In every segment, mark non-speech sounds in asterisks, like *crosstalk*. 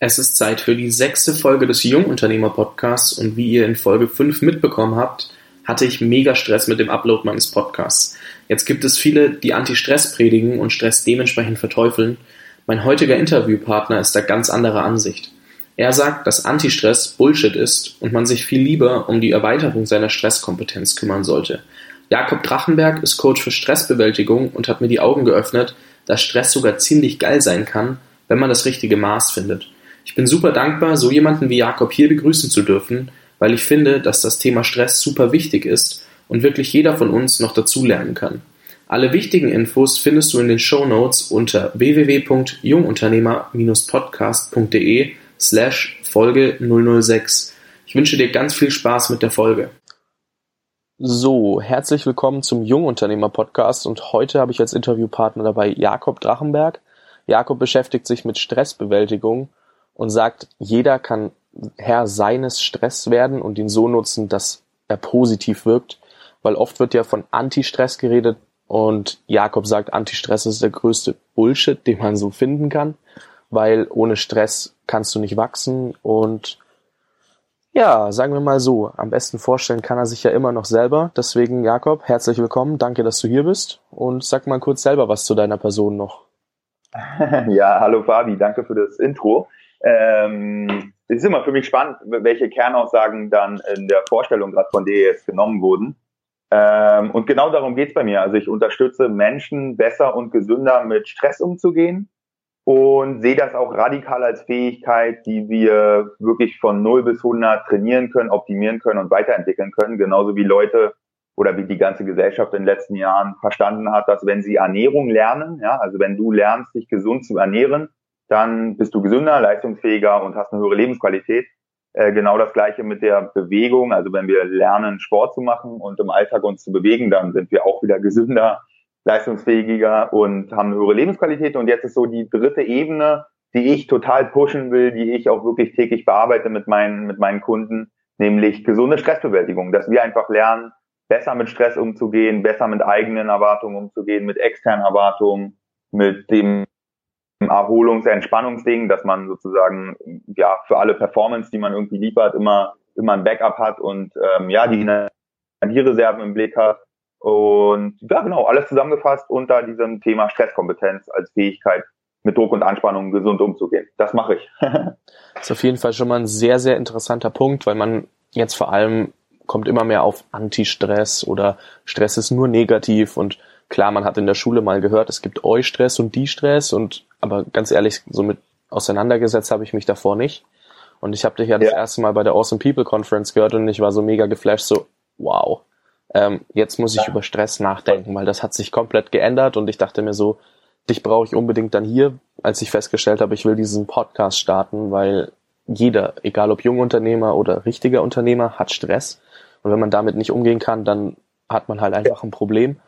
Es ist Zeit für die sechste Folge des Jungunternehmer-Podcasts und wie ihr in Folge 5 mitbekommen habt, hatte ich mega Stress mit dem Upload meines Podcasts. Jetzt gibt es viele, die Anti-Stress predigen und Stress dementsprechend verteufeln. Mein heutiger Interviewpartner ist da ganz anderer Ansicht. Er sagt, dass Anti-Stress Bullshit ist und man sich viel lieber um die Erweiterung seiner Stresskompetenz kümmern sollte. Jakob Drachenberg ist Coach für Stressbewältigung und hat mir die Augen geöffnet, dass Stress sogar ziemlich geil sein kann, wenn man das richtige Maß findet. Ich bin super dankbar, so jemanden wie Jakob hier begrüßen zu dürfen, weil ich finde, dass das Thema Stress super wichtig ist und wirklich jeder von uns noch dazulernen kann. Alle wichtigen Infos findest du in den Show Notes unter www.jungunternehmer-podcast.de slash Folge 006. Ich wünsche dir ganz viel Spaß mit der Folge. So, herzlich willkommen zum Jungunternehmer Podcast und heute habe ich als Interviewpartner dabei Jakob Drachenberg. Jakob beschäftigt sich mit Stressbewältigung und sagt, jeder kann Herr seines Stress werden und ihn so nutzen, dass er positiv wirkt, weil oft wird ja von Anti-Stress geredet und Jakob sagt, Anti-Stress ist der größte Bullshit, den man so finden kann, weil ohne Stress kannst du nicht wachsen und ja, sagen wir mal so, am besten vorstellen kann er sich ja immer noch selber. Deswegen, Jakob, herzlich willkommen, danke, dass du hier bist und sag mal kurz selber was zu deiner Person noch. *laughs* Ja, hallo Fabi, danke für das Intro. Ähm, es ist immer für mich spannend, welche Kernaussagen dann in der Vorstellung gerade von jetzt genommen wurden. Ähm, und genau darum geht's bei mir. Also ich unterstütze Menschen besser und gesünder mit Stress umzugehen und sehe das auch radikal als Fähigkeit, die wir wirklich von 0 bis 100 trainieren können, optimieren können und weiterentwickeln können. Genauso wie Leute oder wie die ganze Gesellschaft in den letzten Jahren verstanden hat, dass wenn sie Ernährung lernen, ja, also wenn du lernst, dich gesund zu ernähren, dann bist du gesünder, leistungsfähiger und hast eine höhere Lebensqualität. Äh, genau das gleiche mit der Bewegung. Also wenn wir lernen, Sport zu machen und im Alltag uns zu bewegen, dann sind wir auch wieder gesünder, leistungsfähiger und haben eine höhere Lebensqualität. Und jetzt ist so die dritte Ebene, die ich total pushen will, die ich auch wirklich täglich bearbeite mit meinen, mit meinen Kunden, nämlich gesunde Stressbewältigung, dass wir einfach lernen, besser mit Stress umzugehen, besser mit eigenen Erwartungen umzugehen, mit externen Erwartungen, mit dem Erholungs-, Entspannungsding, dass man sozusagen ja für alle Performance, die man irgendwie liefert, immer immer ein Backup hat und ähm, ja die Energiereserven im Blick hat und ja genau alles zusammengefasst unter diesem Thema Stresskompetenz als Fähigkeit mit Druck und Anspannung gesund umzugehen. Das mache ich. das *laughs* ist auf jeden Fall schon mal ein sehr sehr interessanter Punkt, weil man jetzt vor allem kommt immer mehr auf Anti-Stress oder Stress ist nur negativ und klar, man hat in der Schule mal gehört, es gibt Eu-Stress und Die-Stress und aber ganz ehrlich, so mit auseinandergesetzt habe ich mich davor nicht. Und ich habe dich ja das erste Mal bei der Awesome People Conference gehört und ich war so mega geflasht, so wow, ähm, jetzt muss ich ja. über Stress nachdenken, weil das hat sich komplett geändert und ich dachte mir so, dich brauche ich unbedingt dann hier, als ich festgestellt habe, ich will diesen Podcast starten, weil jeder, egal ob Jungunternehmer oder richtiger Unternehmer, hat Stress. Und wenn man damit nicht umgehen kann, dann hat man halt einfach ein Problem.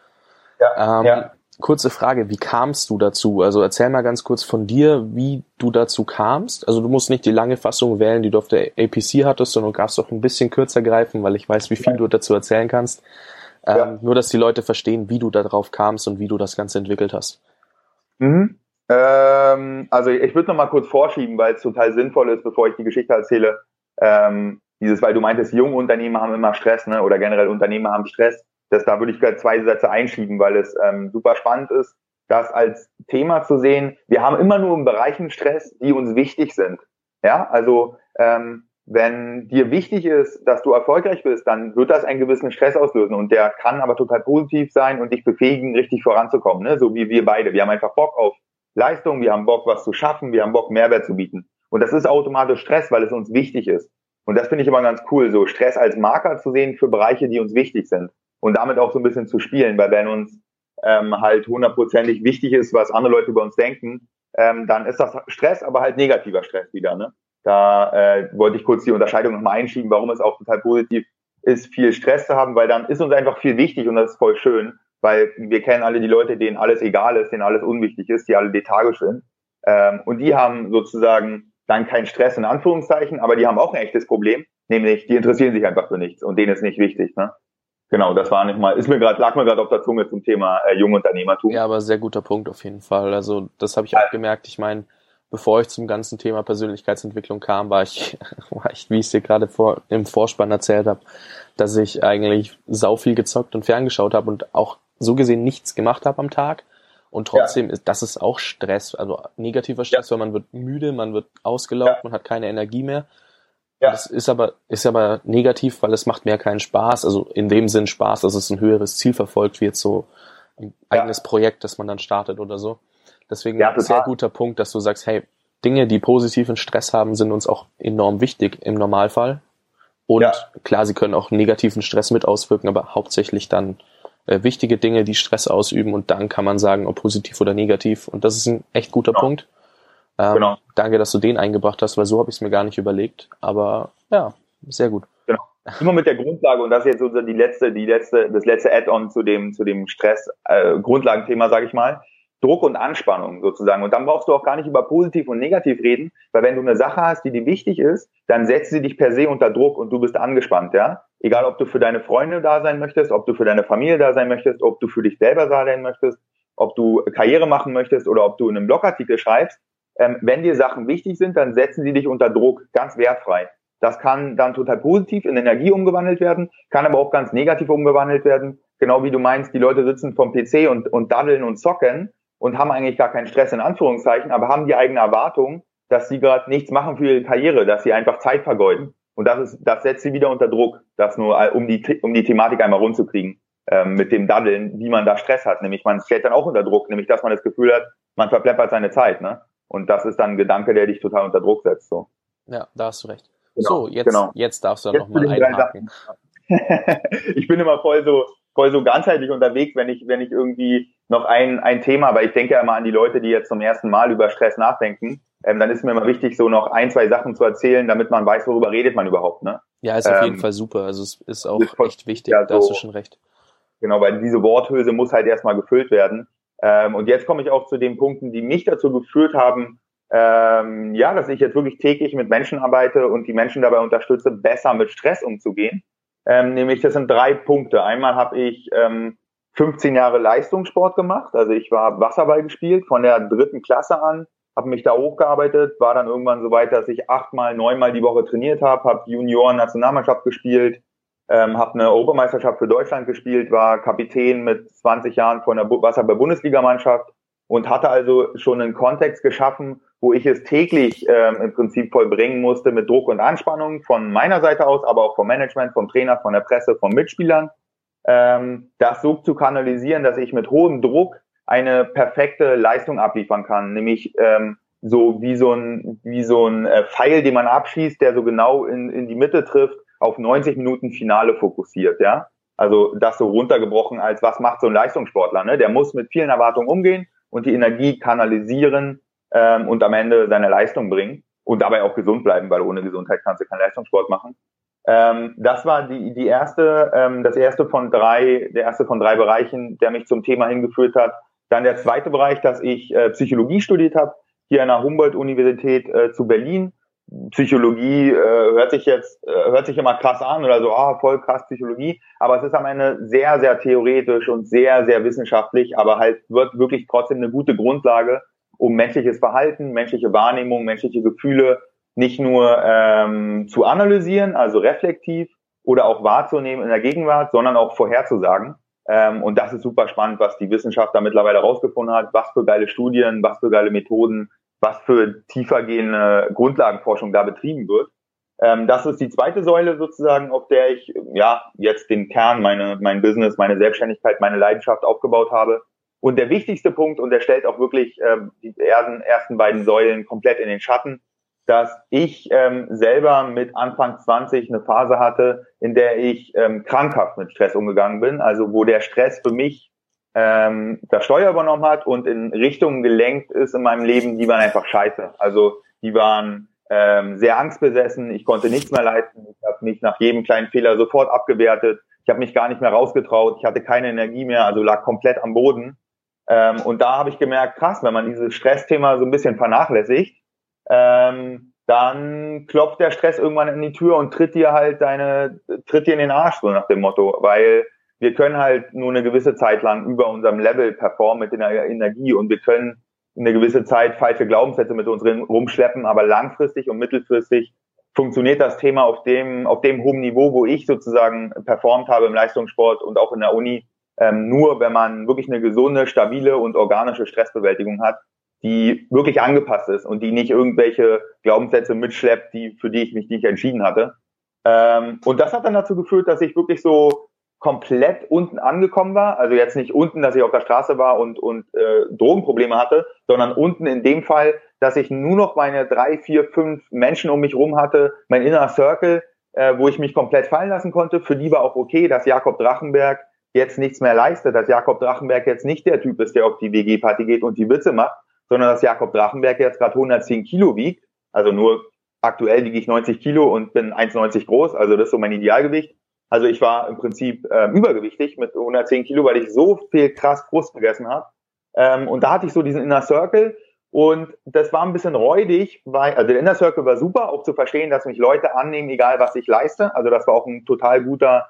Ja, ähm, ja. Kurze Frage, wie kamst du dazu? Also erzähl mal ganz kurz von dir, wie du dazu kamst. Also du musst nicht die lange Fassung wählen, die du auf der APC hattest, sondern du darfst auch ein bisschen kürzer greifen, weil ich weiß, wie viel du dazu erzählen kannst. Ähm, ja. Nur, dass die Leute verstehen, wie du darauf kamst und wie du das Ganze entwickelt hast. Mhm. Ähm, also ich würde noch mal kurz vorschieben, weil es total sinnvoll ist, bevor ich die Geschichte erzähle. Ähm, dieses, weil du meintest, junge Unternehmer haben immer Stress, ne? Oder generell Unternehmer haben Stress das, da würde ich gerade zwei Sätze einschieben, weil es ähm, super spannend ist, das als Thema zu sehen. Wir haben immer nur in Bereichen Stress, die uns wichtig sind. Ja, also ähm, wenn dir wichtig ist, dass du erfolgreich bist, dann wird das einen gewissen Stress auslösen und der kann aber total positiv sein und dich befähigen, richtig voranzukommen, ne? so wie wir beide. Wir haben einfach Bock auf Leistung, wir haben Bock, was zu schaffen, wir haben Bock, Mehrwert zu bieten. Und das ist automatisch Stress, weil es uns wichtig ist. Und das finde ich immer ganz cool, so Stress als Marker zu sehen für Bereiche, die uns wichtig sind und damit auch so ein bisschen zu spielen, weil wenn uns ähm, halt hundertprozentig wichtig ist, was andere Leute über uns denken, ähm, dann ist das Stress, aber halt negativer Stress wieder. Ne? Da äh, wollte ich kurz die Unterscheidung nochmal einschieben, warum es auch total positiv ist, viel Stress zu haben, weil dann ist uns einfach viel wichtig und das ist voll schön, weil wir kennen alle die Leute, denen alles egal ist, denen alles unwichtig ist, die alle lethargisch sind. Ähm, und die haben sozusagen dann keinen Stress in Anführungszeichen, aber die haben auch ein echtes Problem, nämlich die interessieren sich einfach für nichts und denen ist nicht wichtig. Ne? Genau, das war nicht mal, ist mir gerade, lag mir gerade auf der Zunge zum Thema äh, Jungunternehmertum. Ja, aber sehr guter Punkt auf jeden Fall. Also das habe ich auch gemerkt. Ich meine, bevor ich zum ganzen Thema Persönlichkeitsentwicklung kam, war ich, *laughs* war ich wie ich es dir gerade vor, im Vorspann erzählt habe, dass ich eigentlich sau viel gezockt und ferngeschaut habe und auch so gesehen nichts gemacht habe am Tag. Und trotzdem ja. ist das ist auch Stress, also negativer Stress, ja. weil man wird müde, man wird ausgelaugt, ja. man hat keine Energie mehr. Ja. Das ist aber, ist aber negativ, weil es macht mehr keinen Spaß. Also in dem Sinn Spaß, dass es ein höheres Ziel verfolgt, jetzt so ein eigenes Projekt, das man dann startet oder so. Deswegen ja, ein sehr guter Punkt, dass du sagst, hey, Dinge, die positiven Stress haben, sind uns auch enorm wichtig im Normalfall. Und ja. klar, sie können auch negativen Stress mit auswirken, aber hauptsächlich dann äh, wichtige Dinge, die Stress ausüben und dann kann man sagen, ob positiv oder negativ. Und das ist ein echt guter. Punkt. Ähm, genau. Danke, dass du den eingebracht hast, weil so habe ich es mir gar nicht überlegt. Aber ja, sehr gut. Genau. Immer mit der Grundlage, und das ist jetzt so die letzte, die letzte, das letzte Add-on zu dem, zu dem Stress, äh, sage ich mal. Druck und Anspannung sozusagen. Und dann brauchst du auch gar nicht über positiv und negativ reden, weil wenn du eine Sache hast, die dir wichtig ist, dann setzt sie dich per se unter Druck und du bist angespannt, ja. Egal, ob du für deine Freunde da sein möchtest, ob du für deine Familie da sein möchtest, ob du für dich selber da sein möchtest, ob du Karriere machen möchtest oder ob du in einem Blogartikel schreibst. Ähm, wenn dir Sachen wichtig sind, dann setzen sie dich unter Druck, ganz wertfrei. Das kann dann total positiv in Energie umgewandelt werden, kann aber auch ganz negativ umgewandelt werden. Genau wie du meinst, die Leute sitzen vom PC und, und daddeln und zocken und haben eigentlich gar keinen Stress in Anführungszeichen, aber haben die eigene Erwartung, dass sie gerade nichts machen für ihre Karriere, dass sie einfach Zeit vergeuden. Und das ist, das setzt sie wieder unter Druck, das nur um die um die Thematik einmal rundzukriegen ähm, mit dem Daddeln, wie man da Stress hat. Nämlich man stellt dann auch unter Druck, nämlich dass man das Gefühl hat, man verpleppert seine Zeit, ne? Und das ist dann ein Gedanke, der dich total unter Druck setzt. So. Ja, da hast du recht. Genau, so, jetzt, genau. jetzt darfst du nochmal einhaken. *laughs* ich bin immer voll so, voll so ganzheitlich unterwegs, wenn ich, wenn ich irgendwie noch ein, ein Thema, aber ich denke ja immer an die Leute, die jetzt zum ersten Mal über Stress nachdenken, ähm, dann ist mir immer wichtig, so noch ein, zwei Sachen zu erzählen, damit man weiß, worüber redet man überhaupt, ne? Ja, ist auf ähm, jeden Fall super. Also es ist auch ist voll, echt wichtig, ja, so, da hast du schon recht. Genau, weil diese Worthülse muss halt erstmal gefüllt werden. Ähm, und jetzt komme ich auch zu den Punkten, die mich dazu geführt haben, ähm, ja, dass ich jetzt wirklich täglich mit Menschen arbeite und die Menschen dabei unterstütze, besser mit Stress umzugehen. Ähm, nämlich, das sind drei Punkte. Einmal habe ich ähm, 15 Jahre Leistungssport gemacht. Also ich war Wasserball gespielt von der dritten Klasse an, habe mich da hochgearbeitet, war dann irgendwann so weit, dass ich achtmal, neunmal die Woche trainiert habe, habe Junioren-Nationalmannschaft gespielt, ähm, habe eine Europameisterschaft für Deutschland gespielt, war Kapitän mit 20 Jahren von der Wasserball-Bundesligamannschaft und hatte also schon einen Kontext geschaffen, wo ich es täglich ähm, im Prinzip vollbringen musste mit Druck und Anspannung von meiner Seite aus, aber auch vom Management, vom Trainer, von der Presse, von Mitspielern, ähm, das so zu kanalisieren, dass ich mit hohem Druck eine perfekte Leistung abliefern kann, nämlich ähm, so wie so ein wie so ein äh, Pfeil, den man abschießt, der so genau in, in die Mitte trifft, auf 90 Minuten Finale fokussiert, ja. Also das so runtergebrochen als was macht so ein Leistungssportler, ne? Der muss mit vielen Erwartungen umgehen und die Energie kanalisieren ähm, und am Ende seine Leistung bringen und dabei auch gesund bleiben, weil ohne Gesundheit kannst du keinen Leistungssport machen. Ähm, das war die, die erste, ähm, das erste von drei, der erste von drei Bereichen, der mich zum Thema hingeführt hat. Dann der zweite Bereich, dass ich äh, Psychologie studiert habe, hier an der Humboldt-Universität äh, zu Berlin. Psychologie äh, hört sich jetzt äh, hört sich immer krass an oder so, ah, voll krass Psychologie, aber es ist am Ende sehr sehr theoretisch und sehr sehr wissenschaftlich, aber halt wird wirklich trotzdem eine gute Grundlage, um menschliches Verhalten, menschliche Wahrnehmung, menschliche Gefühle nicht nur ähm, zu analysieren, also reflektiv oder auch wahrzunehmen in der Gegenwart, sondern auch vorherzusagen. Ähm, und das ist super spannend, was die Wissenschaft da mittlerweile rausgefunden hat, was für geile Studien, was für geile Methoden, was für tiefergehende Grundlagenforschung da betrieben wird. Ähm, das ist die zweite Säule sozusagen, auf der ich ja jetzt den Kern, meine, mein Business, meine Selbstständigkeit, meine Leidenschaft aufgebaut habe. Und der wichtigste Punkt, und der stellt auch wirklich ähm, die ersten, ersten beiden Säulen komplett in den Schatten, dass ich ähm, selber mit Anfang 20 eine Phase hatte, in der ich ähm, krankhaft mit Stress umgegangen bin, also wo der Stress für mich ähm, das Steuer übernommen hat und in Richtungen gelenkt ist in meinem Leben, die waren einfach scheiße. Also die waren ähm, sehr angstbesessen, ich konnte nichts mehr leisten, ich habe mich nach jedem kleinen Fehler sofort abgewertet, ich habe mich gar nicht mehr rausgetraut, ich hatte keine Energie mehr, also lag komplett am Boden. Ähm, und da habe ich gemerkt, krass, wenn man dieses Stressthema so ein bisschen vernachlässigt, ähm, dann klopft der Stress irgendwann in die Tür und tritt dir halt deine, tritt dir in den Arsch, so nach dem Motto, weil wir können halt nur eine gewisse Zeit lang über unserem Level performen mit der Energie und wir können eine gewisse Zeit falsche Glaubenssätze mit uns rumschleppen, aber langfristig und mittelfristig funktioniert das Thema auf dem, auf dem hohen Niveau, wo ich sozusagen performt habe im Leistungssport und auch in der Uni, ähm, nur wenn man wirklich eine gesunde, stabile und organische Stressbewältigung hat, die wirklich angepasst ist und die nicht irgendwelche Glaubenssätze mitschleppt, die, für die ich mich nicht entschieden hatte. Ähm, und das hat dann dazu geführt, dass ich wirklich so komplett unten angekommen war. Also jetzt nicht unten, dass ich auf der Straße war und, und äh, Drogenprobleme hatte, sondern unten in dem Fall, dass ich nur noch meine drei, vier, fünf Menschen um mich rum hatte, mein Inner Circle, äh, wo ich mich komplett fallen lassen konnte. Für die war auch okay, dass Jakob Drachenberg jetzt nichts mehr leistet, dass Jakob Drachenberg jetzt nicht der Typ ist, der auf die WG-Party geht und die Witze macht, sondern dass Jakob Drachenberg jetzt gerade 110 Kilo wiegt. Also nur aktuell wiege ich 90 Kilo und bin 1,90 groß, also das ist so mein Idealgewicht. Also ich war im Prinzip äh, übergewichtig mit 110 Kilo, weil ich so viel krass Frust gegessen habe. Ähm, und da hatte ich so diesen Inner Circle und das war ein bisschen räudig, weil, also der Inner Circle war super, auch zu verstehen, dass mich Leute annehmen, egal was ich leiste. Also das war auch ein total guter,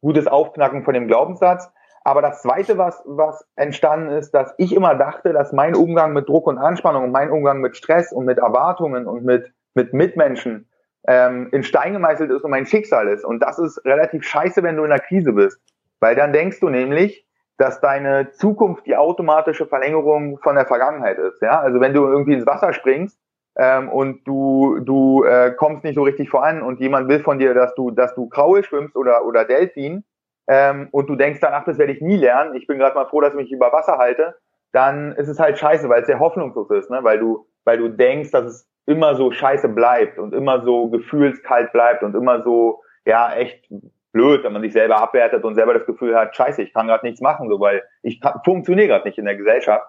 gutes Aufknacken von dem Glaubenssatz. Aber das zweite, was, was entstanden ist, dass ich immer dachte, dass mein Umgang mit Druck und Anspannung und mein Umgang mit Stress und mit Erwartungen und mit, mit Mitmenschen ähm, in Stein gemeißelt ist und mein Schicksal ist. Und das ist relativ scheiße, wenn du in einer Krise bist. Weil dann denkst du nämlich, dass deine Zukunft die automatische Verlängerung von der Vergangenheit ist. Ja, also wenn du irgendwie ins Wasser springst ähm, und du du äh, kommst nicht so richtig voran und jemand will von dir, dass du dass du Kraul schwimmst oder oder Delfin ähm, und du denkst danach, das werde ich nie lernen. Ich bin gerade mal froh, dass ich mich über Wasser halte. Dann ist es halt scheiße, weil es sehr hoffnungslos ist, ne? Weil du weil du denkst, dass es immer so scheiße bleibt und immer so gefühlskalt bleibt und immer so, ja, echt blöd, wenn man sich selber abwertet und selber das Gefühl hat, scheiße, ich kann gerade nichts machen, so, weil ich funktioniere gerade nicht in der Gesellschaft.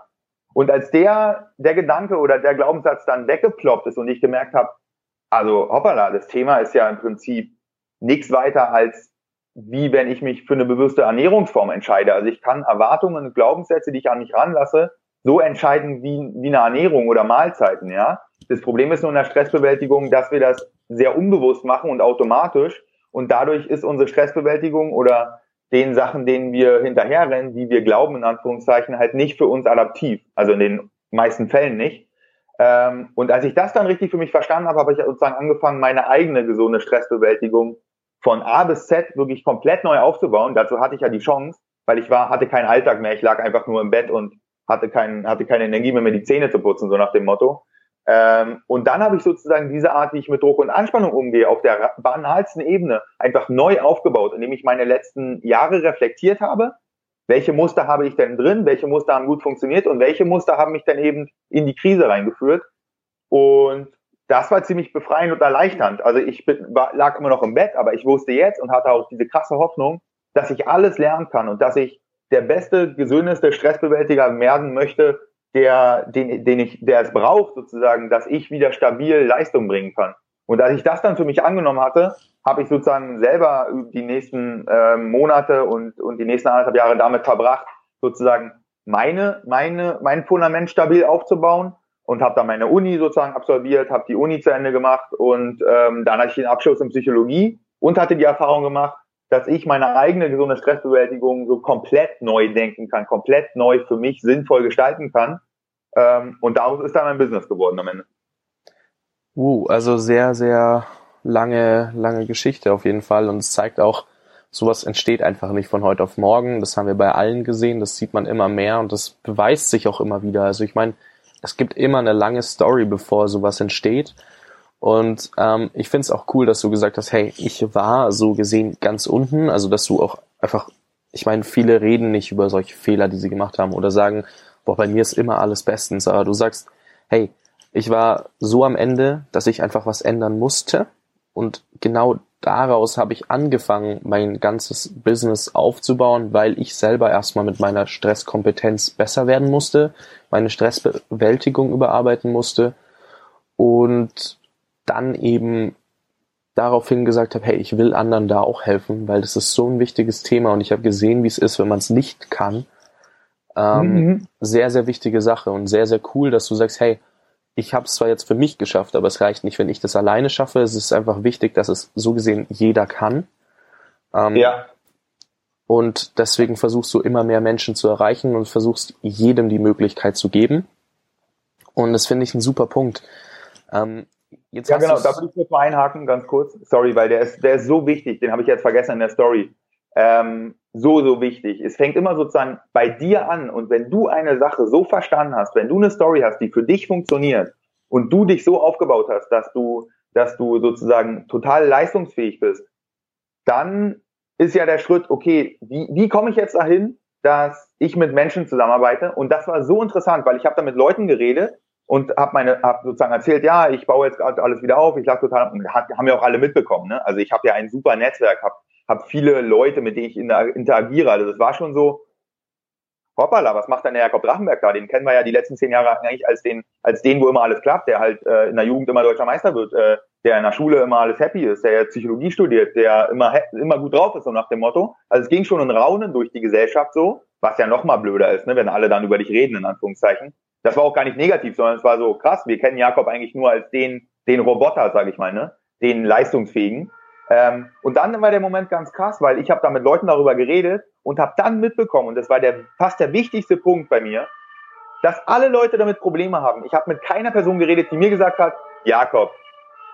Und als der, der Gedanke oder der Glaubenssatz dann weggeploppt ist und ich gemerkt habe, also hoppala, das Thema ist ja im Prinzip nichts weiter als wie wenn ich mich für eine bewusste Ernährungsform entscheide. Also ich kann Erwartungen und Glaubenssätze, die ich an mich ranlasse, so entscheiden wie, wie eine Ernährung oder Mahlzeiten, ja. Das Problem ist nur in der Stressbewältigung, dass wir das sehr unbewusst machen und automatisch. Und dadurch ist unsere Stressbewältigung oder den Sachen, denen wir hinterherrennen, die wir glauben, in Anführungszeichen, halt nicht für uns adaptiv. Also in den meisten Fällen nicht. Ähm, und als ich das dann richtig für mich verstanden habe, habe ich sozusagen angefangen, meine eigene gesunde Stressbewältigung von A bis Z wirklich komplett neu aufzubauen. Dazu hatte ich ja die Chance, weil ich war, hatte keinen Alltag mehr. Ich lag einfach nur im Bett und hatte, kein, hatte keine Energie mehr, mir die Zähne zu putzen, so nach dem Motto. Ähm, und dann habe ich sozusagen diese Art, wie ich mit Druck und Anspannung umgehe, auf der banalsten Ebene einfach neu aufgebaut, indem ich meine letzten Jahre reflektiert habe. Welche Muster habe ich denn drin? Welche Muster haben gut funktioniert? Und welche Muster haben mich dann eben in die Krise reingeführt? Und das war ziemlich befreiend und erleichternd. Also ich bin, war, lag immer noch im Bett, aber ich wusste jetzt und hatte auch diese krasse Hoffnung, dass ich alles lernen kann und dass ich der beste, gesündeste Stressbewältiger werden möchte, der, den, den ich, der es braucht, sozusagen, dass ich wieder stabil Leistung bringen kann. Und als ich das dann für mich angenommen hatte, habe ich sozusagen selber die nächsten äh, Monate und, und die nächsten anderthalb Jahre damit verbracht, sozusagen meine, meine, mein Fundament stabil aufzubauen und habe dann meine Uni sozusagen absolviert, habe die Uni zu Ende gemacht und ähm, dann hatte ich den Abschluss in Psychologie und hatte die Erfahrung gemacht, dass ich meine eigene gesunde Stressbewältigung so komplett neu denken kann, komplett neu für mich sinnvoll gestalten kann. Ähm, und daraus ist dann mein Business geworden am Ende. Uh, also sehr, sehr lange, lange Geschichte auf jeden Fall. Und es zeigt auch, sowas entsteht einfach nicht von heute auf morgen. Das haben wir bei allen gesehen, das sieht man immer mehr und das beweist sich auch immer wieder. Also ich meine, es gibt immer eine lange Story, bevor sowas entsteht. Und ähm, ich finde es auch cool, dass du gesagt hast, hey, ich war so gesehen ganz unten, also dass du auch einfach, ich meine, viele reden nicht über solche Fehler, die sie gemacht haben oder sagen, boah, bei mir ist immer alles bestens, aber du sagst, hey, ich war so am Ende, dass ich einfach was ändern musste. Und genau daraus habe ich angefangen, mein ganzes Business aufzubauen, weil ich selber erstmal mit meiner Stresskompetenz besser werden musste, meine Stressbewältigung überarbeiten musste. Und dann eben daraufhin gesagt habe, hey, ich will anderen da auch helfen, weil das ist so ein wichtiges Thema und ich habe gesehen, wie es ist, wenn man es nicht kann. Ähm, mhm. Sehr, sehr wichtige Sache und sehr, sehr cool, dass du sagst, hey, ich habe es zwar jetzt für mich geschafft, aber es reicht nicht, wenn ich das alleine schaffe. Es ist einfach wichtig, dass es so gesehen jeder kann. Ähm, ja. Und deswegen versuchst du immer mehr Menschen zu erreichen und versuchst jedem die Möglichkeit zu geben. Und das finde ich ein super Punkt. Ähm, jetzt ja, genau, da würde ich kurz mal einhaken, ganz kurz. Sorry, weil der ist, der ist so wichtig, den habe ich jetzt vergessen in der Story. Ähm, so, so wichtig. Es fängt immer sozusagen bei dir an und wenn du eine Sache so verstanden hast, wenn du eine Story hast, die für dich funktioniert und du dich so aufgebaut hast, dass du, dass du sozusagen total leistungsfähig bist, dann ist ja der Schritt, okay, wie, wie komme ich jetzt dahin, dass ich mit Menschen zusammenarbeite? Und das war so interessant, weil ich habe da mit Leuten geredet und habe meine, hab sozusagen erzählt, ja, ich baue jetzt gerade alles wieder auf, ich lag total, und haben ja auch alle mitbekommen, ne? Also ich habe ja ein super Netzwerk, habe hab viele Leute, mit denen ich interagiere. Also das war schon so, hoppala, was macht denn der Jakob Drachenberg da? Den kennen wir ja die letzten zehn Jahre eigentlich als den, als den, wo immer alles klappt, der halt äh, in der Jugend immer deutscher Meister wird, äh, der in der Schule immer alles happy ist, der Psychologie studiert, der immer immer gut drauf ist, so nach dem Motto. Also es ging schon ein Raunen durch die Gesellschaft so, was ja noch mal blöder ist, ne, wenn alle dann über dich reden, in Anführungszeichen. Das war auch gar nicht negativ, sondern es war so krass, wir kennen Jakob eigentlich nur als den, den Roboter, sag ich mal, ne? Den leistungsfähigen. Ähm, und dann war der Moment ganz krass, weil ich habe da mit Leuten darüber geredet und habe dann mitbekommen, und das war der fast der wichtigste Punkt bei mir, dass alle Leute damit Probleme haben. Ich habe mit keiner Person geredet, die mir gesagt hat, Jakob,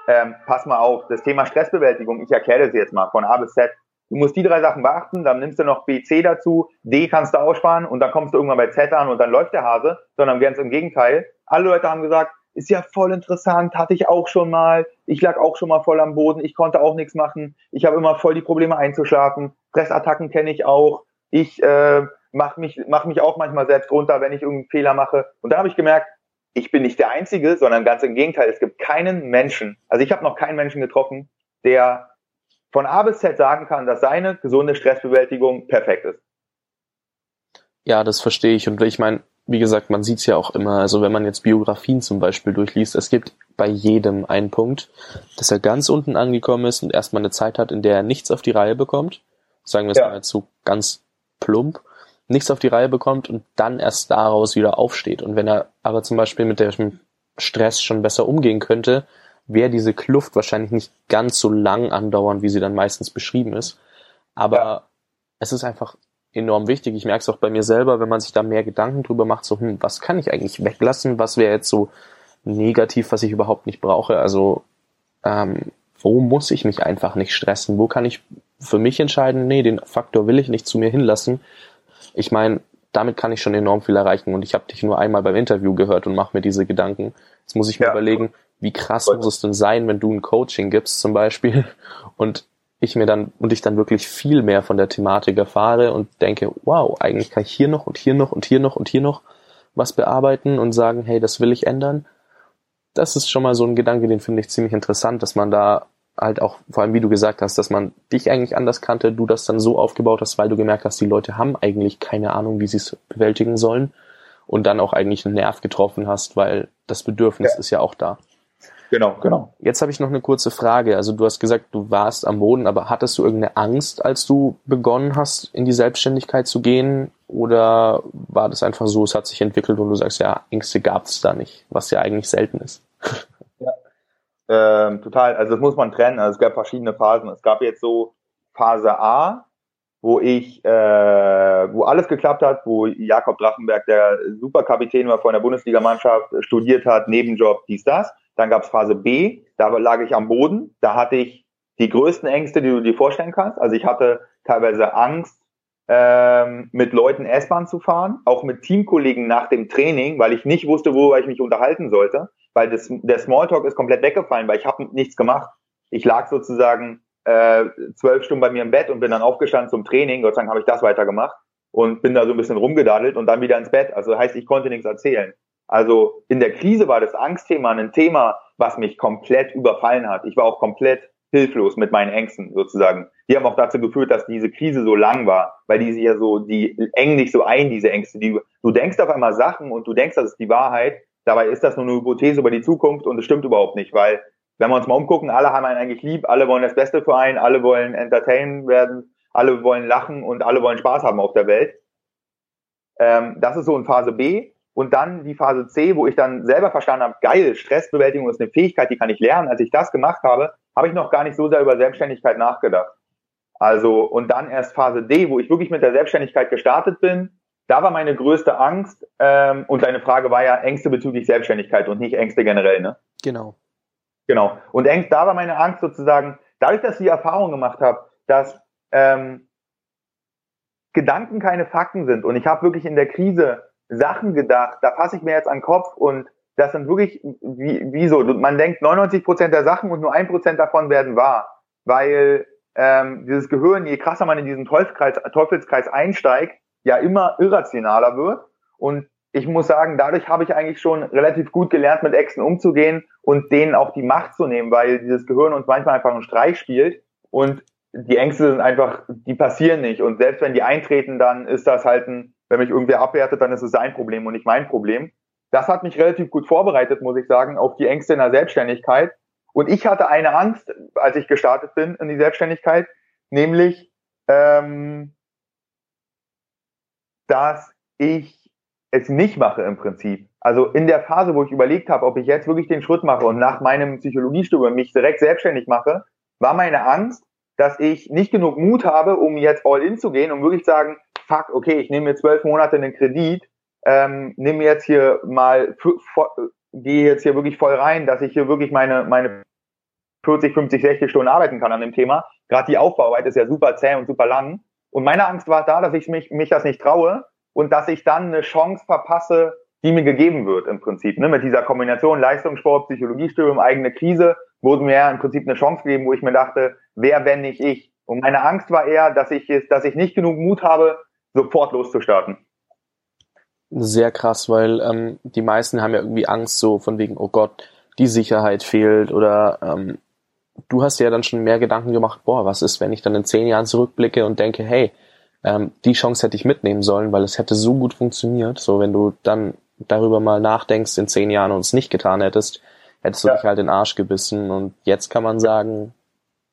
ähm, pass mal auf, das Thema Stressbewältigung, ich erkläre das jetzt mal von A bis Z. Du musst die drei Sachen beachten, dann nimmst du noch B, C dazu, D kannst du aussparen und dann kommst du irgendwann bei Z an und dann läuft der Hase, sondern ganz im Gegenteil. Alle Leute haben gesagt, ist ja voll interessant, hatte ich auch schon mal, ich lag auch schon mal voll am Boden, ich konnte auch nichts machen, ich habe immer voll die Probleme einzuschlafen, Stressattacken kenne ich auch, ich äh, mache mich, mach mich auch manchmal selbst runter, wenn ich irgendeinen Fehler mache. Und dann habe ich gemerkt, ich bin nicht der Einzige, sondern ganz im Gegenteil, es gibt keinen Menschen, also ich habe noch keinen Menschen getroffen, der von A bis Z sagen kann, dass seine gesunde Stressbewältigung perfekt ist. Ja, das verstehe ich. Und ich meine, wie gesagt, man sieht es ja auch immer, also wenn man jetzt Biografien zum Beispiel durchliest, es gibt bei jedem einen Punkt, dass er ganz unten angekommen ist und erstmal eine Zeit hat, in der er nichts auf die Reihe bekommt. Sagen wir es ja. mal so ganz plump nichts auf die Reihe bekommt und dann erst daraus wieder aufsteht. Und wenn er aber zum Beispiel mit dem Stress schon besser umgehen könnte, wäre diese Kluft wahrscheinlich nicht ganz so lang andauern, wie sie dann meistens beschrieben ist. Aber ja. es ist einfach enorm wichtig. Ich merke es auch bei mir selber, wenn man sich da mehr Gedanken drüber macht, so, hm, was kann ich eigentlich weglassen? Was wäre jetzt so negativ, was ich überhaupt nicht brauche? Also, ähm, wo muss ich mich einfach nicht stressen? Wo kann ich für mich entscheiden, nee, den Faktor will ich nicht zu mir hinlassen, ich meine, damit kann ich schon enorm viel erreichen und ich habe dich nur einmal beim Interview gehört und mache mir diese Gedanken. Jetzt muss ich mir ja. überlegen, wie krass muss es denn sein, wenn du ein Coaching gibst zum Beispiel *laughs* und ich mir dann und ich dann wirklich viel mehr von der Thematik erfahre und denke, wow, eigentlich kann ich hier noch und hier noch und hier noch und hier noch was bearbeiten und sagen, hey, das will ich ändern. Das ist schon mal so ein Gedanke, den finde ich ziemlich interessant, dass man da halt auch, vor allem wie du gesagt hast, dass man dich eigentlich anders kannte, du das dann so aufgebaut hast, weil du gemerkt hast, die Leute haben eigentlich keine Ahnung, wie sie es bewältigen sollen und dann auch eigentlich einen Nerv getroffen hast, weil das Bedürfnis ja. ist ja auch da. Genau, genau. Jetzt habe ich noch eine kurze Frage. Also du hast gesagt, du warst am Boden, aber hattest du irgendeine Angst, als du begonnen hast, in die Selbstständigkeit zu gehen? Oder war das einfach so, es hat sich entwickelt und du sagst, ja, Ängste gab es da nicht, was ja eigentlich selten ist? *laughs* Ähm, total, also das muss man trennen. Also es gab verschiedene Phasen. Es gab jetzt so Phase A, wo ich, äh, wo alles geklappt hat, wo Jakob Drachenberg, der Superkapitän war von der Bundesligamannschaft, studiert hat, Nebenjob, dies, das. Dann gab es Phase B, da lag ich am Boden, da hatte ich die größten Ängste, die du dir vorstellen kannst. Also ich hatte teilweise Angst, ähm, mit Leuten S-Bahn zu fahren, auch mit Teamkollegen nach dem Training, weil ich nicht wusste, worüber ich mich unterhalten sollte weil das, der Smalltalk ist komplett weggefallen, weil ich habe nichts gemacht. Ich lag sozusagen äh, zwölf Stunden bei mir im Bett und bin dann aufgestanden zum Training. Gott sei Dank habe ich das weitergemacht und bin da so ein bisschen rumgedadelt und dann wieder ins Bett. Also heißt, ich konnte nichts erzählen. Also in der Krise war das Angstthema ein Thema, was mich komplett überfallen hat. Ich war auch komplett hilflos mit meinen Ängsten sozusagen. Die haben auch dazu geführt, dass diese Krise so lang war, weil die sich ja so, die engen dich so ein, diese Ängste. Die, du denkst auf einmal Sachen und du denkst, das ist die Wahrheit Dabei ist das nur eine Hypothese über die Zukunft und es stimmt überhaupt nicht, weil wenn wir uns mal umgucken, alle haben einen eigentlich lieb, alle wollen das Beste für einen, alle wollen entertainen werden, alle wollen lachen und alle wollen Spaß haben auf der Welt. Ähm, das ist so in Phase B. Und dann die Phase C, wo ich dann selber verstanden habe, geil, Stressbewältigung ist eine Fähigkeit, die kann ich lernen. Als ich das gemacht habe, habe ich noch gar nicht so sehr über Selbstständigkeit nachgedacht. Also, und dann erst Phase D, wo ich wirklich mit der Selbstständigkeit gestartet bin, da war meine größte Angst, ähm, und deine Frage war ja Ängste bezüglich Selbstständigkeit und nicht Ängste generell, ne? Genau. Genau. Und Ängste, da war meine Angst sozusagen, dadurch, dass ich die Erfahrung gemacht habe, dass ähm, Gedanken keine Fakten sind und ich habe wirklich in der Krise Sachen gedacht, da fasse ich mir jetzt an den Kopf und das sind wirklich, wie, wie so, man denkt 99 Prozent der Sachen und nur ein Prozent davon werden wahr, weil ähm, dieses Gehirn, je krasser man in diesen Teufelskreis, Teufelskreis einsteigt, ja immer irrationaler wird. Und ich muss sagen, dadurch habe ich eigentlich schon relativ gut gelernt, mit Ängsten umzugehen und denen auch die Macht zu nehmen, weil dieses Gehirn uns manchmal einfach einen Streich spielt und die Ängste sind einfach, die passieren nicht. Und selbst wenn die eintreten, dann ist das halt ein, wenn mich irgendwer abwertet, dann ist es sein Problem und nicht mein Problem. Das hat mich relativ gut vorbereitet, muss ich sagen, auf die Ängste in der Selbstständigkeit. Und ich hatte eine Angst, als ich gestartet bin in die Selbstständigkeit, nämlich, ähm, dass ich es nicht mache im Prinzip. Also in der Phase, wo ich überlegt habe, ob ich jetzt wirklich den Schritt mache und nach meinem Psychologiestudium mich direkt selbstständig mache, war meine Angst, dass ich nicht genug Mut habe, um jetzt all in zu gehen und wirklich sagen, fuck, okay, ich nehme mir zwölf Monate einen Kredit, ähm, nehme jetzt hier mal, gehe jetzt hier wirklich voll rein, dass ich hier wirklich meine, meine 40, 50, 60 Stunden arbeiten kann an dem Thema. Gerade die Aufbauarbeit ist ja super zäh und super lang. Und meine Angst war da, dass ich mich, mich das nicht traue und dass ich dann eine Chance verpasse, die mir gegeben wird im Prinzip. Ne? Mit dieser Kombination Leistungssport, Psychologiestudium, eigene Krise wurde mir im Prinzip eine Chance gegeben, wo ich mir dachte, wer, wenn nicht ich? Und meine Angst war eher, dass ich, dass ich nicht genug Mut habe, sofort loszustarten. Sehr krass, weil ähm, die meisten haben ja irgendwie Angst so von wegen, oh Gott, die Sicherheit fehlt oder ähm, du hast ja dann schon mehr Gedanken gemacht, boah, was ist, wenn ich dann in zehn Jahren zurückblicke und denke, hey, ähm, die Chance hätte ich mitnehmen sollen, weil es hätte so gut funktioniert. So, wenn du dann darüber mal nachdenkst in zehn Jahren und es nicht getan hättest, hättest du ja. dich halt in den Arsch gebissen. Und jetzt kann man sagen,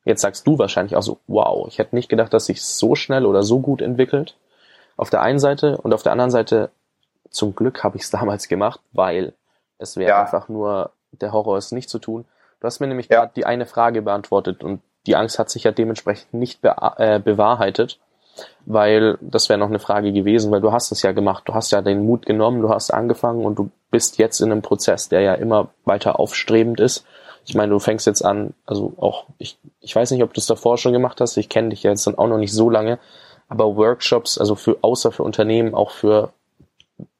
jetzt sagst du wahrscheinlich auch so, wow, ich hätte nicht gedacht, dass sich so schnell oder so gut entwickelt. Auf der einen Seite und auf der anderen Seite, zum Glück habe ich es *laughs* damals gemacht, weil es wäre ja. einfach nur der Horror, es nicht zu tun. Du hast mir nämlich ja. gerade die eine Frage beantwortet und die Angst hat sich ja dementsprechend nicht be äh, bewahrheitet weil das wäre noch eine Frage gewesen, weil du hast es ja gemacht, du hast ja den Mut genommen, du hast angefangen und du bist jetzt in einem Prozess, der ja immer weiter aufstrebend ist. Ich meine, du fängst jetzt an, also auch, ich, ich weiß nicht, ob du es davor schon gemacht hast, ich kenne dich ja jetzt dann auch noch nicht so lange, aber Workshops, also für, außer für Unternehmen, auch für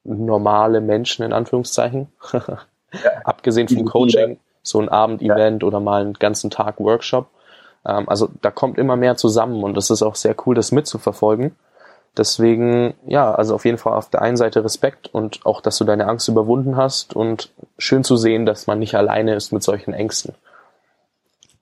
normale Menschen in Anführungszeichen, ja. *laughs* abgesehen vom Coaching, so ein Abendevent ja. oder mal einen ganzen Tag Workshop, ähm, also da kommt immer mehr zusammen und es ist auch sehr cool, das mitzuverfolgen. Deswegen, ja, also auf jeden Fall auf der einen Seite Respekt und auch, dass du deine Angst überwunden hast und schön zu sehen, dass man nicht alleine ist mit solchen Ängsten.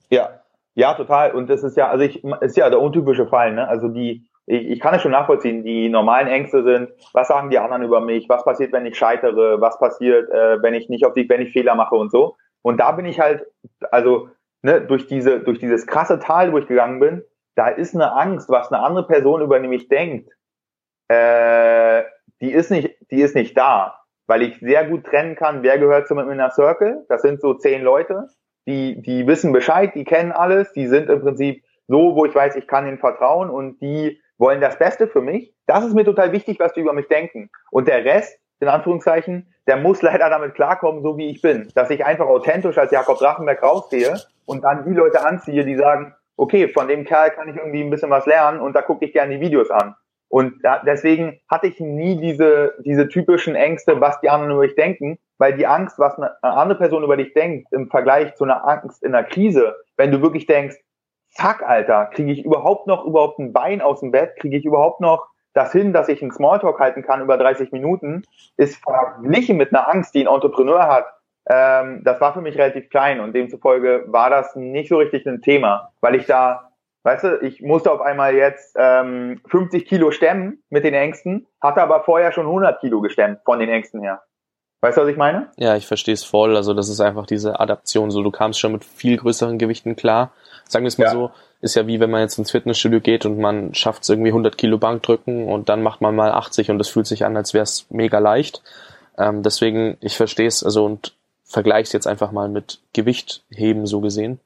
Ja, ja, total. Und das ist ja, also ich, ist ja der untypische Fall, ne? Also die, ich, ich kann es schon nachvollziehen, die normalen Ängste sind, was sagen die anderen über mich, was passiert, wenn ich scheitere, was passiert, äh, wenn ich nicht auf die, wenn ich Fehler mache und so. Und da bin ich halt, also ne, durch diese, durch dieses krasse Tal durchgegangen bin, da ist eine Angst, was eine andere Person über mich denkt, äh, die ist nicht, die ist nicht da, weil ich sehr gut trennen kann, wer gehört zum Inner Circle. Das sind so zehn Leute, die, die wissen Bescheid, die kennen alles, die sind im Prinzip so, wo ich weiß, ich kann ihnen vertrauen und die wollen das Beste für mich. Das ist mir total wichtig, was die über mich denken. Und der Rest, in Anführungszeichen, der muss *laughs* leider damit klarkommen, so wie ich bin. Dass ich einfach authentisch als Jakob Drachenberg rausgehe und dann die Leute anziehe, die sagen, okay, von dem Kerl kann ich irgendwie ein bisschen was lernen und da gucke ich gerne die Videos an. Und da, deswegen hatte ich nie diese, diese typischen Ängste, was die anderen über dich denken, weil die Angst, was eine andere Person über dich denkt, im Vergleich zu einer Angst in einer Krise, wenn du wirklich denkst, fuck, Alter, kriege ich überhaupt noch überhaupt ein Bein aus dem Bett, kriege ich überhaupt noch das hin, dass ich einen Smalltalk halten kann über 30 Minuten, ist verglichen mit einer Angst, die ein Entrepreneur hat. Ähm, das war für mich relativ klein und demzufolge war das nicht so richtig ein Thema, weil ich da, weißt du, ich musste auf einmal jetzt ähm, 50 Kilo stemmen mit den Ängsten, hatte aber vorher schon 100 Kilo gestemmt von den Ängsten her. Weißt du, was ich meine? Ja, ich verstehe es voll. Also das ist einfach diese Adaption. So, du kamst schon mit viel größeren Gewichten klar. Sagen wir es mal ja. so, ist ja wie wenn man jetzt ins Fitnessstudio geht und man schafft es irgendwie 100 Kilo Bank drücken und dann macht man mal 80 und es fühlt sich an, als wäre es mega leicht. Ähm, deswegen, ich verstehe es also und vergleiche es jetzt einfach mal mit Gewicht heben so gesehen.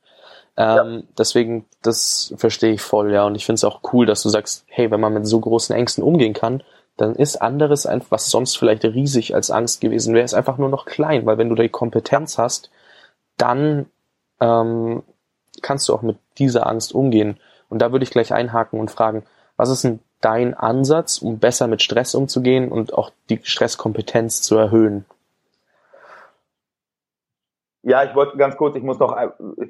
Ähm, ja. Deswegen, das verstehe ich voll, ja. Und ich finde es auch cool, dass du sagst, hey, wenn man mit so großen Ängsten umgehen kann, dann ist anderes einfach, was sonst vielleicht riesig als Angst gewesen wäre, ist einfach nur noch klein, weil wenn du die Kompetenz hast, dann ähm, kannst du auch mit dieser Angst umgehen. Und da würde ich gleich einhaken und fragen, was ist denn dein Ansatz, um besser mit Stress umzugehen und auch die Stresskompetenz zu erhöhen? Ja, ich wollte ganz kurz, ich muss noch,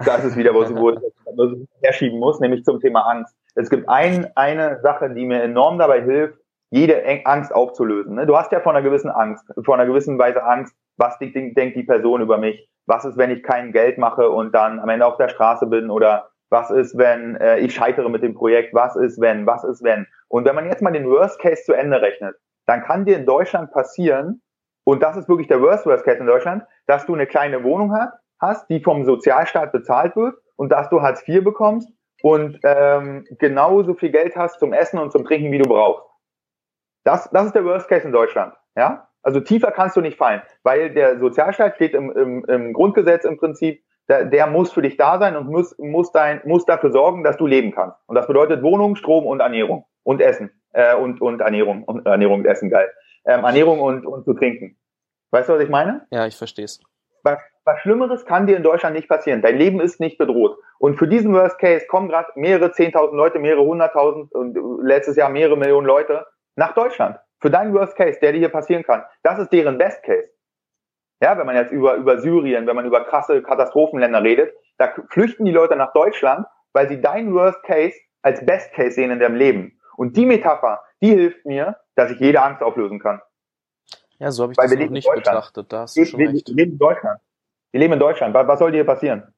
das ist wieder, wo, wo ich herschieben muss, nämlich zum Thema Angst. Es gibt ein, eine Sache, die mir enorm dabei hilft, jede Angst aufzulösen. Ne? Du hast ja von einer gewissen Angst, von einer gewissen Weise Angst, was denkt die Person über mich? Was ist, wenn ich kein Geld mache und dann am Ende auf der Straße bin? Oder was ist, wenn äh, ich scheitere mit dem Projekt? Was ist, wenn? Was ist, wenn? Und wenn man jetzt mal den Worst Case zu Ende rechnet, dann kann dir in Deutschland passieren, und das ist wirklich der Worst Worst Case in Deutschland, dass du eine kleine Wohnung hast, hast, die vom Sozialstaat bezahlt wird und dass du Hartz IV bekommst und ähm, genauso viel Geld hast zum Essen und zum Trinken, wie du brauchst. Das, das ist der Worst Case in Deutschland. Ja? Also tiefer kannst du nicht fallen, weil der Sozialstaat steht im, im, im Grundgesetz im Prinzip, der, der muss für dich da sein und muss, muss, dein, muss dafür sorgen, dass du leben kannst. Und das bedeutet Wohnung, Strom und Ernährung und Essen äh, und, und Ernährung und Ernährung und Essen, geil. Ähm, Ernährung und, und zu trinken. Weißt du, was ich meine? Ja, ich verstehe es. Was, was Schlimmeres kann dir in Deutschland nicht passieren. Dein Leben ist nicht bedroht. Und für diesen Worst Case kommen gerade mehrere zehntausend Leute, mehrere hunderttausend und letztes Jahr mehrere Millionen Leute nach Deutschland. Für deinen Worst Case, der dir hier passieren kann. Das ist deren Best Case. Ja, wenn man jetzt über, über Syrien, wenn man über krasse Katastrophenländer redet, da flüchten die Leute nach Deutschland, weil sie deinen Worst Case als Best Case sehen in deinem Leben. Und die Metapher, die hilft mir, dass ich jede Angst auflösen kann. Ja, so habe ich Weil das noch nicht betrachtet. Da hast du schon wir, recht. Wir leben in Deutschland. Wir leben in Deutschland. Was soll dir hier passieren?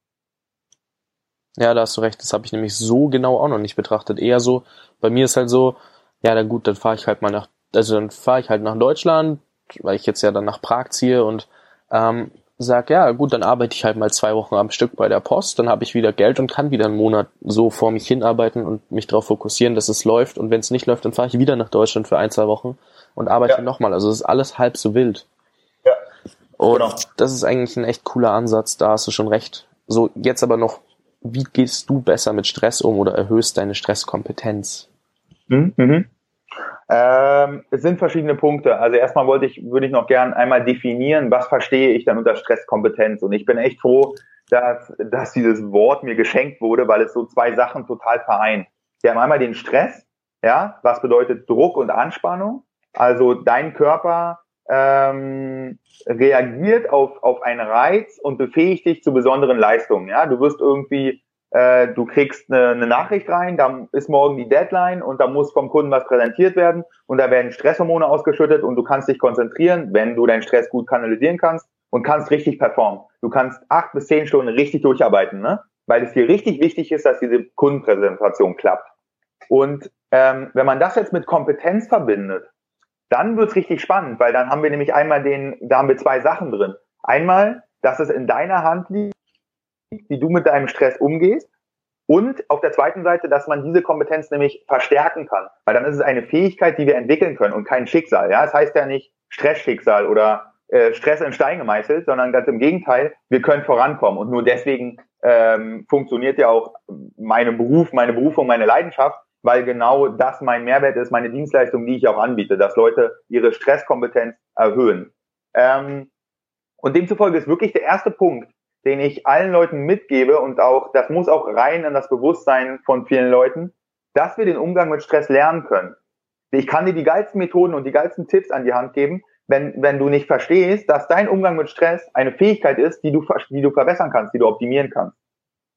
Ja, da hast du recht. Das habe ich nämlich so genau auch noch nicht betrachtet. Eher so, bei mir ist halt so, ja, dann gut, dann fahre ich halt mal nach, also dann fahre ich halt nach Deutschland, weil ich jetzt ja dann nach Prag ziehe und ähm, sag, ja, gut, dann arbeite ich halt mal zwei Wochen am Stück bei der Post, dann habe ich wieder Geld und kann wieder einen Monat so vor mich hinarbeiten und mich darauf fokussieren, dass es läuft. Und wenn es nicht läuft, dann fahre ich wieder nach Deutschland für ein, zwei Wochen und arbeite ja. nochmal. Also es ist alles halb so wild. Ja. Und genau. das ist eigentlich ein echt cooler Ansatz, da hast du schon recht. So, jetzt aber noch, wie gehst du besser mit Stress um oder erhöhst deine Stresskompetenz? Mhm. Ähm, es sind verschiedene Punkte. Also erstmal wollte ich, würde ich noch gern einmal definieren, was verstehe ich dann unter Stresskompetenz. Und ich bin echt froh, dass, dass dieses Wort mir geschenkt wurde, weil es so zwei Sachen total vereint. Wir haben einmal den Stress, ja, was bedeutet Druck und Anspannung. Also dein Körper ähm, reagiert auf, auf einen Reiz und befähigt dich zu besonderen Leistungen. Ja, du wirst irgendwie, äh, du kriegst eine, eine Nachricht rein, da ist morgen die Deadline und da muss vom Kunden was präsentiert werden und da werden Stresshormone ausgeschüttet und du kannst dich konzentrieren, wenn du deinen Stress gut kanalisieren kannst und kannst richtig performen. Du kannst acht bis zehn Stunden richtig durcharbeiten, ne? weil es dir richtig wichtig ist, dass diese Kundenpräsentation klappt. Und ähm, wenn man das jetzt mit Kompetenz verbindet, dann wird's richtig spannend, weil dann haben wir nämlich einmal den, da haben wir zwei Sachen drin. Einmal, dass es in deiner Hand liegt, wie du mit deinem Stress umgehst. Und auf der zweiten Seite, dass man diese Kompetenz nämlich verstärken kann. Weil dann ist es eine Fähigkeit, die wir entwickeln können und kein Schicksal. Ja, es das heißt ja nicht Stressschicksal oder äh, Stress in Stein gemeißelt, sondern ganz im Gegenteil, wir können vorankommen. Und nur deswegen ähm, funktioniert ja auch mein Beruf, meine Berufung, meine Leidenschaft, weil genau das mein Mehrwert ist, meine Dienstleistung, die ich auch anbiete, dass Leute ihre Stresskompetenz erhöhen. Ähm, und demzufolge ist wirklich der erste Punkt, den ich allen Leuten mitgebe und auch, das muss auch rein in das Bewusstsein von vielen Leuten, dass wir den Umgang mit Stress lernen können. Ich kann dir die geilsten Methoden und die geilsten Tipps an die Hand geben, wenn, wenn du nicht verstehst, dass dein Umgang mit Stress eine Fähigkeit ist, die du, die du verbessern kannst, die du optimieren kannst.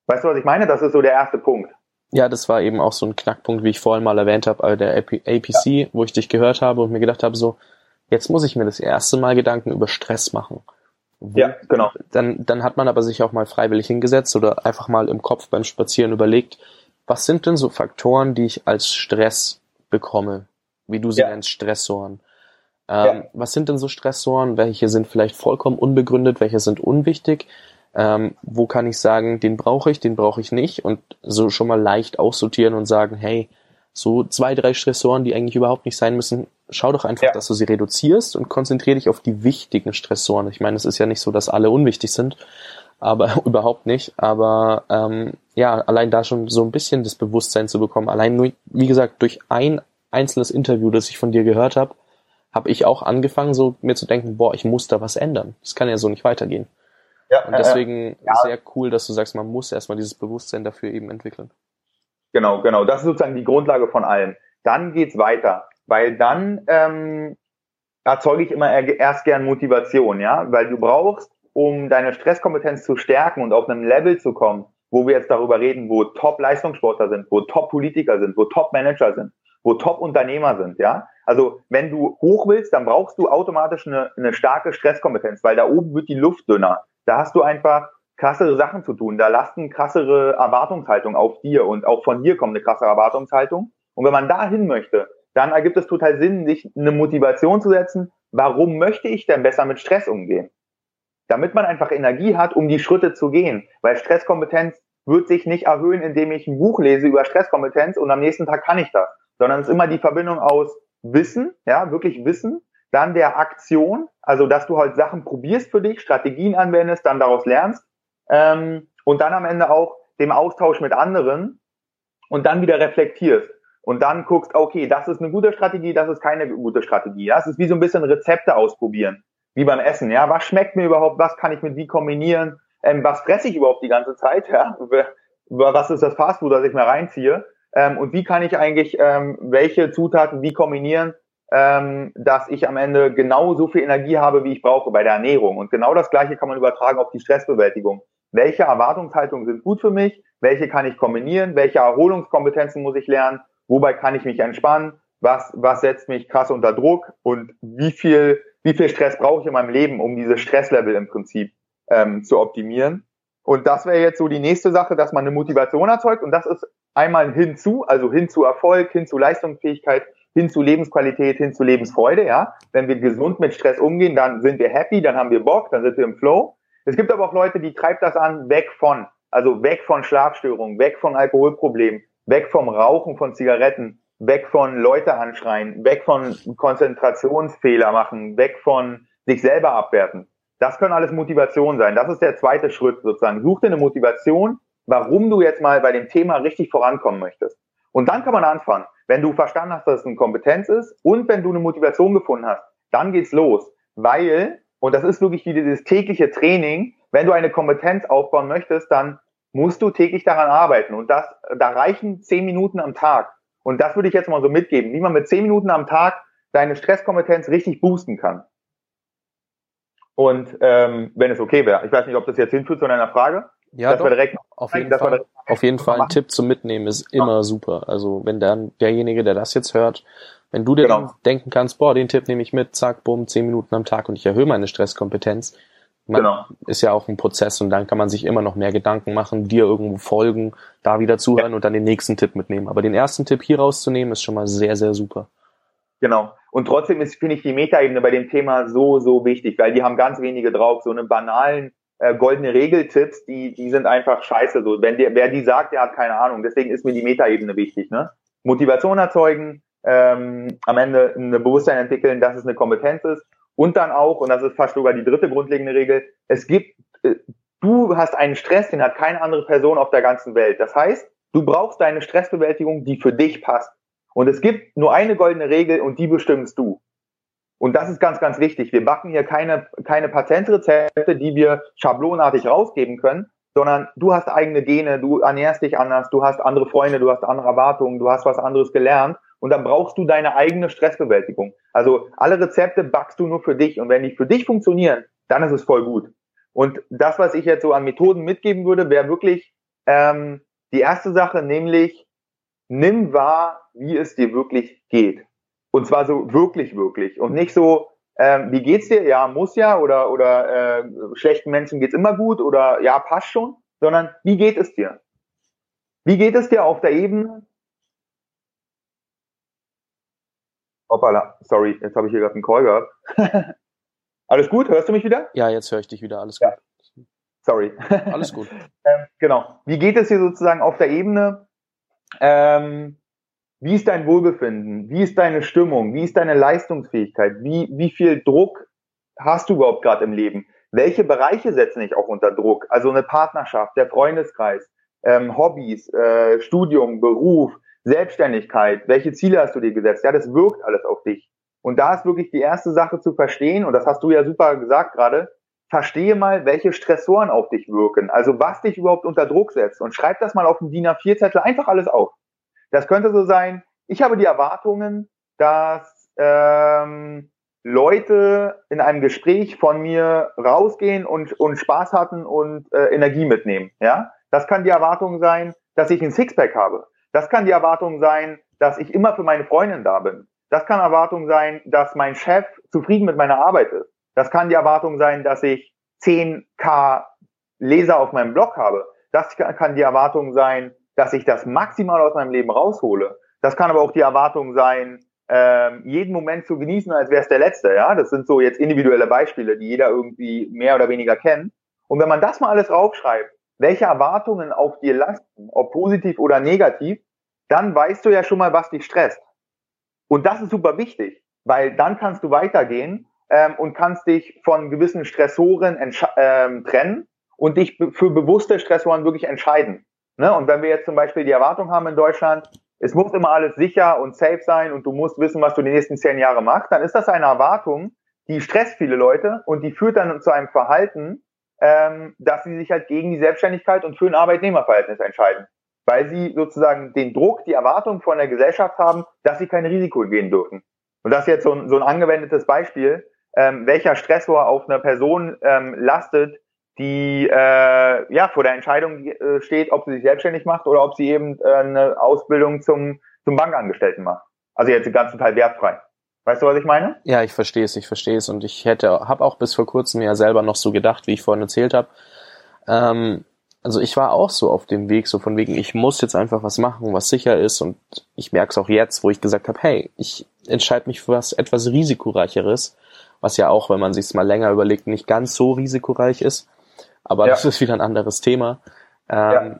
Weißt du, was ich meine? Das ist so der erste Punkt. Ja, das war eben auch so ein Knackpunkt, wie ich vorhin mal erwähnt habe, der APC, ja. wo ich dich gehört habe und mir gedacht habe, so, jetzt muss ich mir das erste Mal Gedanken über Stress machen. Wo, ja, genau. Dann, dann hat man aber sich auch mal freiwillig hingesetzt oder einfach mal im Kopf beim Spazieren überlegt, was sind denn so Faktoren, die ich als Stress bekomme? Wie du sie ja. nennst, Stressoren. Ähm, ja. Was sind denn so Stressoren? Welche sind vielleicht vollkommen unbegründet? Welche sind unwichtig? ähm, wo kann ich sagen, den brauche ich, den brauche ich nicht und so schon mal leicht aussortieren und sagen, hey, so zwei, drei Stressoren, die eigentlich überhaupt nicht sein müssen, schau doch einfach, ja. dass du sie reduzierst und konzentriere dich auf die wichtigen Stressoren. Ich meine, es ist ja nicht so, dass alle unwichtig sind, aber *laughs* überhaupt nicht. Aber ähm, ja, allein da schon so ein bisschen das Bewusstsein zu bekommen, allein nur, wie gesagt, durch ein einzelnes Interview, das ich von dir gehört habe, habe ich auch angefangen, so mir zu denken, boah, ich muss da was ändern. Das kann ja so nicht weitergehen. Ja, und deswegen ja. sehr cool, dass du sagst, man muss erstmal dieses Bewusstsein dafür eben entwickeln. Genau, genau. Das ist sozusagen die Grundlage von allem. Dann geht's weiter, weil dann ähm, erzeuge ich immer erst gern Motivation, ja, weil du brauchst, um deine Stresskompetenz zu stärken und auf einem Level zu kommen, wo wir jetzt darüber reden, wo Top-Leistungssportler sind, wo Top-Politiker sind, wo Top-Manager sind, wo Top-Unternehmer sind, ja. Also wenn du hoch willst, dann brauchst du automatisch eine, eine starke Stresskompetenz, weil da oben wird die Luft dünner. Da hast du einfach krassere Sachen zu tun. Da lasten krassere Erwartungshaltung auf dir und auch von dir kommt eine krasse Erwartungshaltung. Und wenn man da hin möchte, dann ergibt es total Sinn, sich eine Motivation zu setzen. Warum möchte ich denn besser mit Stress umgehen? Damit man einfach Energie hat, um die Schritte zu gehen. Weil Stresskompetenz wird sich nicht erhöhen, indem ich ein Buch lese über Stresskompetenz und am nächsten Tag kann ich das. Sondern es ist immer die Verbindung aus Wissen, ja, wirklich Wissen, dann der Aktion, also dass du halt Sachen probierst für dich, Strategien anwendest, dann daraus lernst ähm, und dann am Ende auch dem Austausch mit anderen und dann wieder reflektierst und dann guckst, okay, das ist eine gute Strategie, das ist keine gute Strategie. Ja, es ist wie so ein bisschen Rezepte ausprobieren, wie beim Essen. Ja, was schmeckt mir überhaupt, was kann ich mit wie kombinieren, ähm, was fresse ich überhaupt die ganze Zeit, ja, was ist das Fastfood, das ich mir reinziehe ähm, und wie kann ich eigentlich ähm, welche Zutaten wie kombinieren, ähm, dass ich am Ende genau so viel Energie habe, wie ich brauche bei der Ernährung. Und genau das Gleiche kann man übertragen auf die Stressbewältigung. Welche Erwartungshaltungen sind gut für mich? Welche kann ich kombinieren? Welche Erholungskompetenzen muss ich lernen? Wobei kann ich mich entspannen? Was, was setzt mich krass unter Druck? Und wie viel, wie viel Stress brauche ich in meinem Leben, um diese Stresslevel im Prinzip ähm, zu optimieren? Und das wäre jetzt so die nächste Sache, dass man eine Motivation erzeugt. Und das ist einmal hinzu, also hin zu Erfolg, hin zu Leistungsfähigkeit, hin zu Lebensqualität, hin zu Lebensfreude, ja. Wenn wir gesund mit Stress umgehen, dann sind wir happy, dann haben wir Bock, dann sind wir im Flow. Es gibt aber auch Leute, die treibt das an, weg von, also weg von Schlafstörungen, weg von Alkoholproblemen, weg vom Rauchen von Zigaretten, weg von Leute anschreien, weg von Konzentrationsfehler machen, weg von sich selber abwerten. Das können alles Motivation sein. Das ist der zweite Schritt sozusagen. Such dir eine Motivation, warum du jetzt mal bei dem Thema richtig vorankommen möchtest. Und dann kann man anfangen. Wenn du verstanden hast, dass es eine Kompetenz ist und wenn du eine Motivation gefunden hast, dann geht's los. Weil, und das ist wirklich wie dieses tägliche Training, wenn du eine Kompetenz aufbauen möchtest, dann musst du täglich daran arbeiten. Und das, da reichen zehn Minuten am Tag. Und das würde ich jetzt mal so mitgeben, wie man mit zehn Minuten am Tag deine Stresskompetenz richtig boosten kann. Und ähm, wenn es okay wäre, ich weiß nicht, ob das jetzt hinführt zu einer Frage. Ja, doch, auf jeden Fall. Auf jeden Fall ein Tipp zum Mitnehmen ist immer super. Also wenn dann derjenige, der das jetzt hört, wenn du dir genau. denken kannst, boah, den Tipp nehme ich mit, zack, bumm, zehn Minuten am Tag und ich erhöhe meine Stresskompetenz. Man genau. ist ja auch ein Prozess und dann kann man sich immer noch mehr Gedanken machen, dir irgendwo folgen, da wieder zuhören ja. und dann den nächsten Tipp mitnehmen. Aber den ersten Tipp hier rauszunehmen, ist schon mal sehr, sehr super. Genau. Und trotzdem ist, finde ich, die Metaebene bei dem Thema so, so wichtig, weil die haben ganz wenige drauf. So einen banalen äh, goldene Regeltipps, die, die sind einfach scheiße. So, wenn der, wer die sagt, der hat keine Ahnung. Deswegen ist mir die Metaebene wichtig. Ne? Motivation erzeugen, ähm, am Ende ein Bewusstsein entwickeln, dass es eine Kompetenz ist. Und dann auch, und das ist fast sogar die dritte grundlegende Regel, es gibt, äh, du hast einen Stress, den hat keine andere Person auf der ganzen Welt. Das heißt, du brauchst deine Stressbewältigung, die für dich passt. Und es gibt nur eine goldene Regel und die bestimmst du. Und das ist ganz, ganz wichtig. Wir backen hier keine, keine Patentrezepte, die wir schablonartig rausgeben können, sondern du hast eigene Gene, du ernährst dich anders, du hast andere Freunde, du hast andere Erwartungen, du hast was anderes gelernt und dann brauchst du deine eigene Stressbewältigung. Also alle Rezepte backst du nur für dich und wenn die für dich funktionieren, dann ist es voll gut. Und das, was ich jetzt so an Methoden mitgeben würde, wäre wirklich ähm, die erste Sache, nämlich nimm wahr, wie es dir wirklich geht. Und zwar so wirklich, wirklich. Und nicht so, ähm, wie geht's dir? Ja, muss ja. Oder, oder äh, schlechten Menschen geht's immer gut. Oder ja, passt schon. Sondern wie geht es dir? Wie geht es dir auf der Ebene? Hoppala, sorry, jetzt habe ich hier gerade einen Call gehabt. *laughs* Alles gut? Hörst du mich wieder? Ja, jetzt höre ich dich wieder. Alles gut. Ja. Sorry. *laughs* Alles gut. *laughs* ähm, genau. Wie geht es dir sozusagen auf der Ebene? Ähm, wie ist dein Wohlbefinden? Wie ist deine Stimmung? Wie ist deine Leistungsfähigkeit? Wie, wie viel Druck hast du überhaupt gerade im Leben? Welche Bereiche setzen dich auch unter Druck? Also eine Partnerschaft, der Freundeskreis, ähm, Hobbys, äh, Studium, Beruf, Selbstständigkeit. Welche Ziele hast du dir gesetzt? Ja, das wirkt alles auf dich. Und da ist wirklich die erste Sache zu verstehen, und das hast du ja super gesagt gerade, verstehe mal, welche Stressoren auf dich wirken, also was dich überhaupt unter Druck setzt und schreib das mal auf dem DIN A4-Zettel einfach alles auf. Das könnte so sein, ich habe die Erwartungen, dass ähm, Leute in einem Gespräch von mir rausgehen und, und Spaß hatten und äh, Energie mitnehmen. Ja, das kann die Erwartung sein, dass ich ein Sixpack habe. Das kann die Erwartung sein, dass ich immer für meine Freundin da bin. Das kann Erwartung sein, dass mein Chef zufrieden mit meiner Arbeit ist. Das kann die Erwartung sein, dass ich 10k Leser auf meinem Blog habe. Das kann die Erwartung sein, dass ich das maximal aus meinem Leben raushole. Das kann aber auch die Erwartung sein, ähm, jeden Moment zu genießen, als wäre es der letzte. Ja, das sind so jetzt individuelle Beispiele, die jeder irgendwie mehr oder weniger kennt. Und wenn man das mal alles raufschreibt, welche Erwartungen auf dir lasten, ob positiv oder negativ, dann weißt du ja schon mal, was dich stresst. Und das ist super wichtig, weil dann kannst du weitergehen ähm, und kannst dich von gewissen Stressoren ähm, trennen und dich für bewusste Stressoren wirklich entscheiden. Ne? Und wenn wir jetzt zum Beispiel die Erwartung haben in Deutschland, es muss immer alles sicher und safe sein und du musst wissen, was du die nächsten zehn Jahre machst, dann ist das eine Erwartung, die stresst viele Leute und die führt dann zu einem Verhalten, ähm, dass sie sich halt gegen die Selbstständigkeit und für ein Arbeitnehmerverhältnis entscheiden. Weil sie sozusagen den Druck, die Erwartung von der Gesellschaft haben, dass sie kein Risiko gehen dürfen. Und das ist jetzt so ein, so ein angewendetes Beispiel ähm, welcher Stressor auf einer Person ähm, lastet, die äh, ja vor der Entscheidung äh, steht, ob sie sich selbstständig macht oder ob sie eben äh, eine Ausbildung zum, zum Bankangestellten macht. Also jetzt den ganzen Teil wertfrei. Weißt du, was ich meine? Ja, ich verstehe es, ich verstehe es. Und ich hätte, habe auch bis vor kurzem ja selber noch so gedacht, wie ich vorhin erzählt habe. Ähm, also ich war auch so auf dem Weg, so von wegen, ich muss jetzt einfach was machen, was sicher ist. Und ich merke es auch jetzt, wo ich gesagt habe, hey, ich entscheide mich für was etwas risikoreicheres was ja auch, wenn man sich mal länger überlegt, nicht ganz so risikoreich ist. Aber ja. das ist wieder ein anderes Thema. Ähm, ja.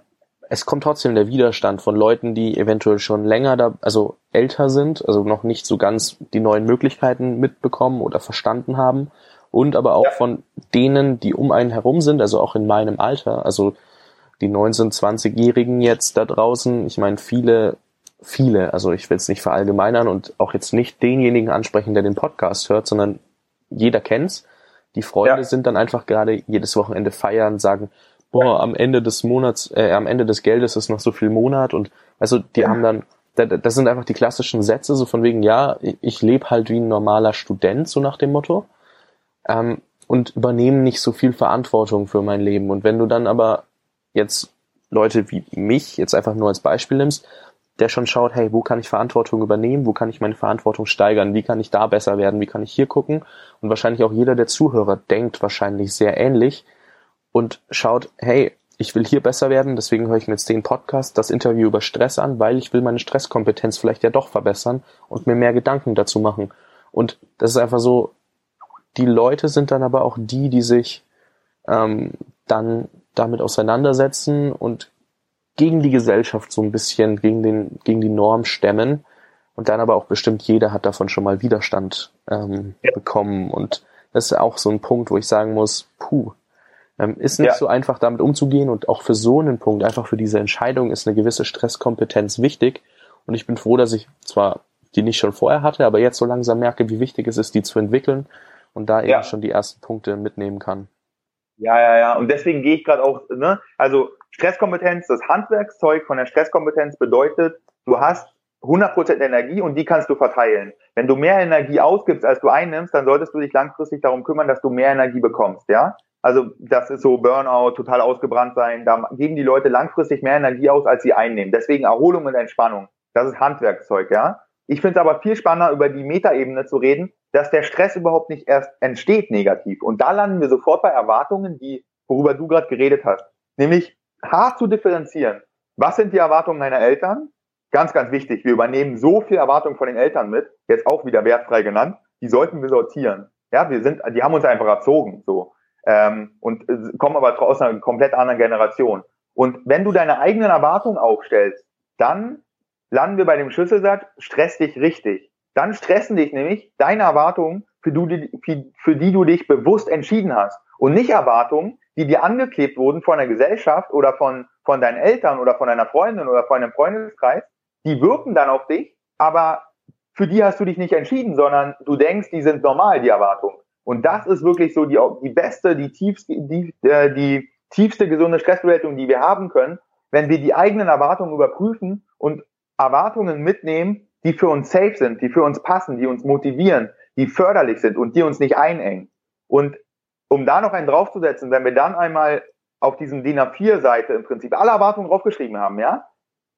Es kommt trotzdem der Widerstand von Leuten, die eventuell schon länger da, also älter sind, also noch nicht so ganz die neuen Möglichkeiten mitbekommen oder verstanden haben. Und aber auch ja. von denen, die um einen herum sind, also auch in meinem Alter, also die 19-, 20-Jährigen jetzt da draußen. Ich meine, viele, viele, also ich will es nicht verallgemeinern und auch jetzt nicht denjenigen ansprechen, der den Podcast hört, sondern jeder kennt's. Die Freunde ja. sind dann einfach gerade jedes Wochenende feiern, sagen, boah, am Ende des Monats, äh, am Ende des Geldes ist noch so viel Monat und also die ja. haben dann, das sind einfach die klassischen Sätze, so von wegen, ja, ich lebe halt wie ein normaler Student, so nach dem Motto, ähm, und übernehmen nicht so viel Verantwortung für mein Leben. Und wenn du dann aber jetzt Leute wie mich jetzt einfach nur als Beispiel nimmst, der schon schaut, hey, wo kann ich Verantwortung übernehmen, wo kann ich meine Verantwortung steigern, wie kann ich da besser werden, wie kann ich hier gucken. Und wahrscheinlich auch jeder der Zuhörer denkt wahrscheinlich sehr ähnlich und schaut, hey, ich will hier besser werden, deswegen höre ich mir jetzt den Podcast, das Interview über Stress an, weil ich will meine Stresskompetenz vielleicht ja doch verbessern und mir mehr Gedanken dazu machen. Und das ist einfach so, die Leute sind dann aber auch die, die sich ähm, dann damit auseinandersetzen und gegen die Gesellschaft so ein bisschen, gegen, den, gegen die Norm stemmen. Und dann aber auch bestimmt jeder hat davon schon mal Widerstand ähm, ja. bekommen. Und das ist auch so ein Punkt, wo ich sagen muss, puh, ähm, ist nicht ja. so einfach damit umzugehen und auch für so einen Punkt, einfach für diese Entscheidung ist eine gewisse Stresskompetenz wichtig. Und ich bin froh, dass ich zwar die nicht schon vorher hatte, aber jetzt so langsam merke, wie wichtig es ist, die zu entwickeln und da ja. eben schon die ersten Punkte mitnehmen kann. Ja, ja, ja. Und deswegen gehe ich gerade auch, ne, also Stresskompetenz, das Handwerkszeug von der Stresskompetenz bedeutet, du hast 100% Energie und die kannst du verteilen. Wenn du mehr Energie ausgibst, als du einnimmst, dann solltest du dich langfristig darum kümmern, dass du mehr Energie bekommst, ja? Also das ist so Burnout, total ausgebrannt sein. Da geben die Leute langfristig mehr Energie aus, als sie einnehmen. Deswegen Erholung und Entspannung. Das ist Handwerkszeug, ja? Ich finde es aber viel spannender, über die Metaebene zu reden, dass der Stress überhaupt nicht erst entsteht negativ. Und da landen wir sofort bei Erwartungen, die, worüber du gerade geredet hast. Nämlich, hart zu differenzieren. Was sind die Erwartungen meiner Eltern? Ganz, ganz wichtig. Wir übernehmen so viel Erwartungen von den Eltern mit, jetzt auch wieder wertfrei genannt. Die sollten wir sortieren. Ja, wir sind, die haben uns einfach erzogen, so. Ähm, und äh, kommen aber aus einer komplett anderen Generation. Und wenn du deine eigenen Erwartungen aufstellst, dann landen wir bei dem Schlüsselsatz, stress dich richtig. Dann stressen dich nämlich deine Erwartungen, für, du, für die du dich bewusst entschieden hast. Und nicht Erwartungen, die dir angeklebt wurden von der Gesellschaft oder von, von deinen Eltern oder von deiner Freundin oder von einem Freundeskreis, die wirken dann auf dich, aber für die hast du dich nicht entschieden, sondern du denkst, die sind normal, die Erwartungen. Und das ist wirklich so die, die beste, die tiefste, die, äh, die tiefste gesunde Stressbewältigung, die wir haben können, wenn wir die eigenen Erwartungen überprüfen und Erwartungen mitnehmen, die für uns safe sind, die für uns passen, die uns motivieren, die förderlich sind und die uns nicht einengen. Und um da noch einen draufzusetzen, wenn wir dann einmal auf diesem DIN A4-Seite im Prinzip alle Erwartungen draufgeschrieben haben, ja,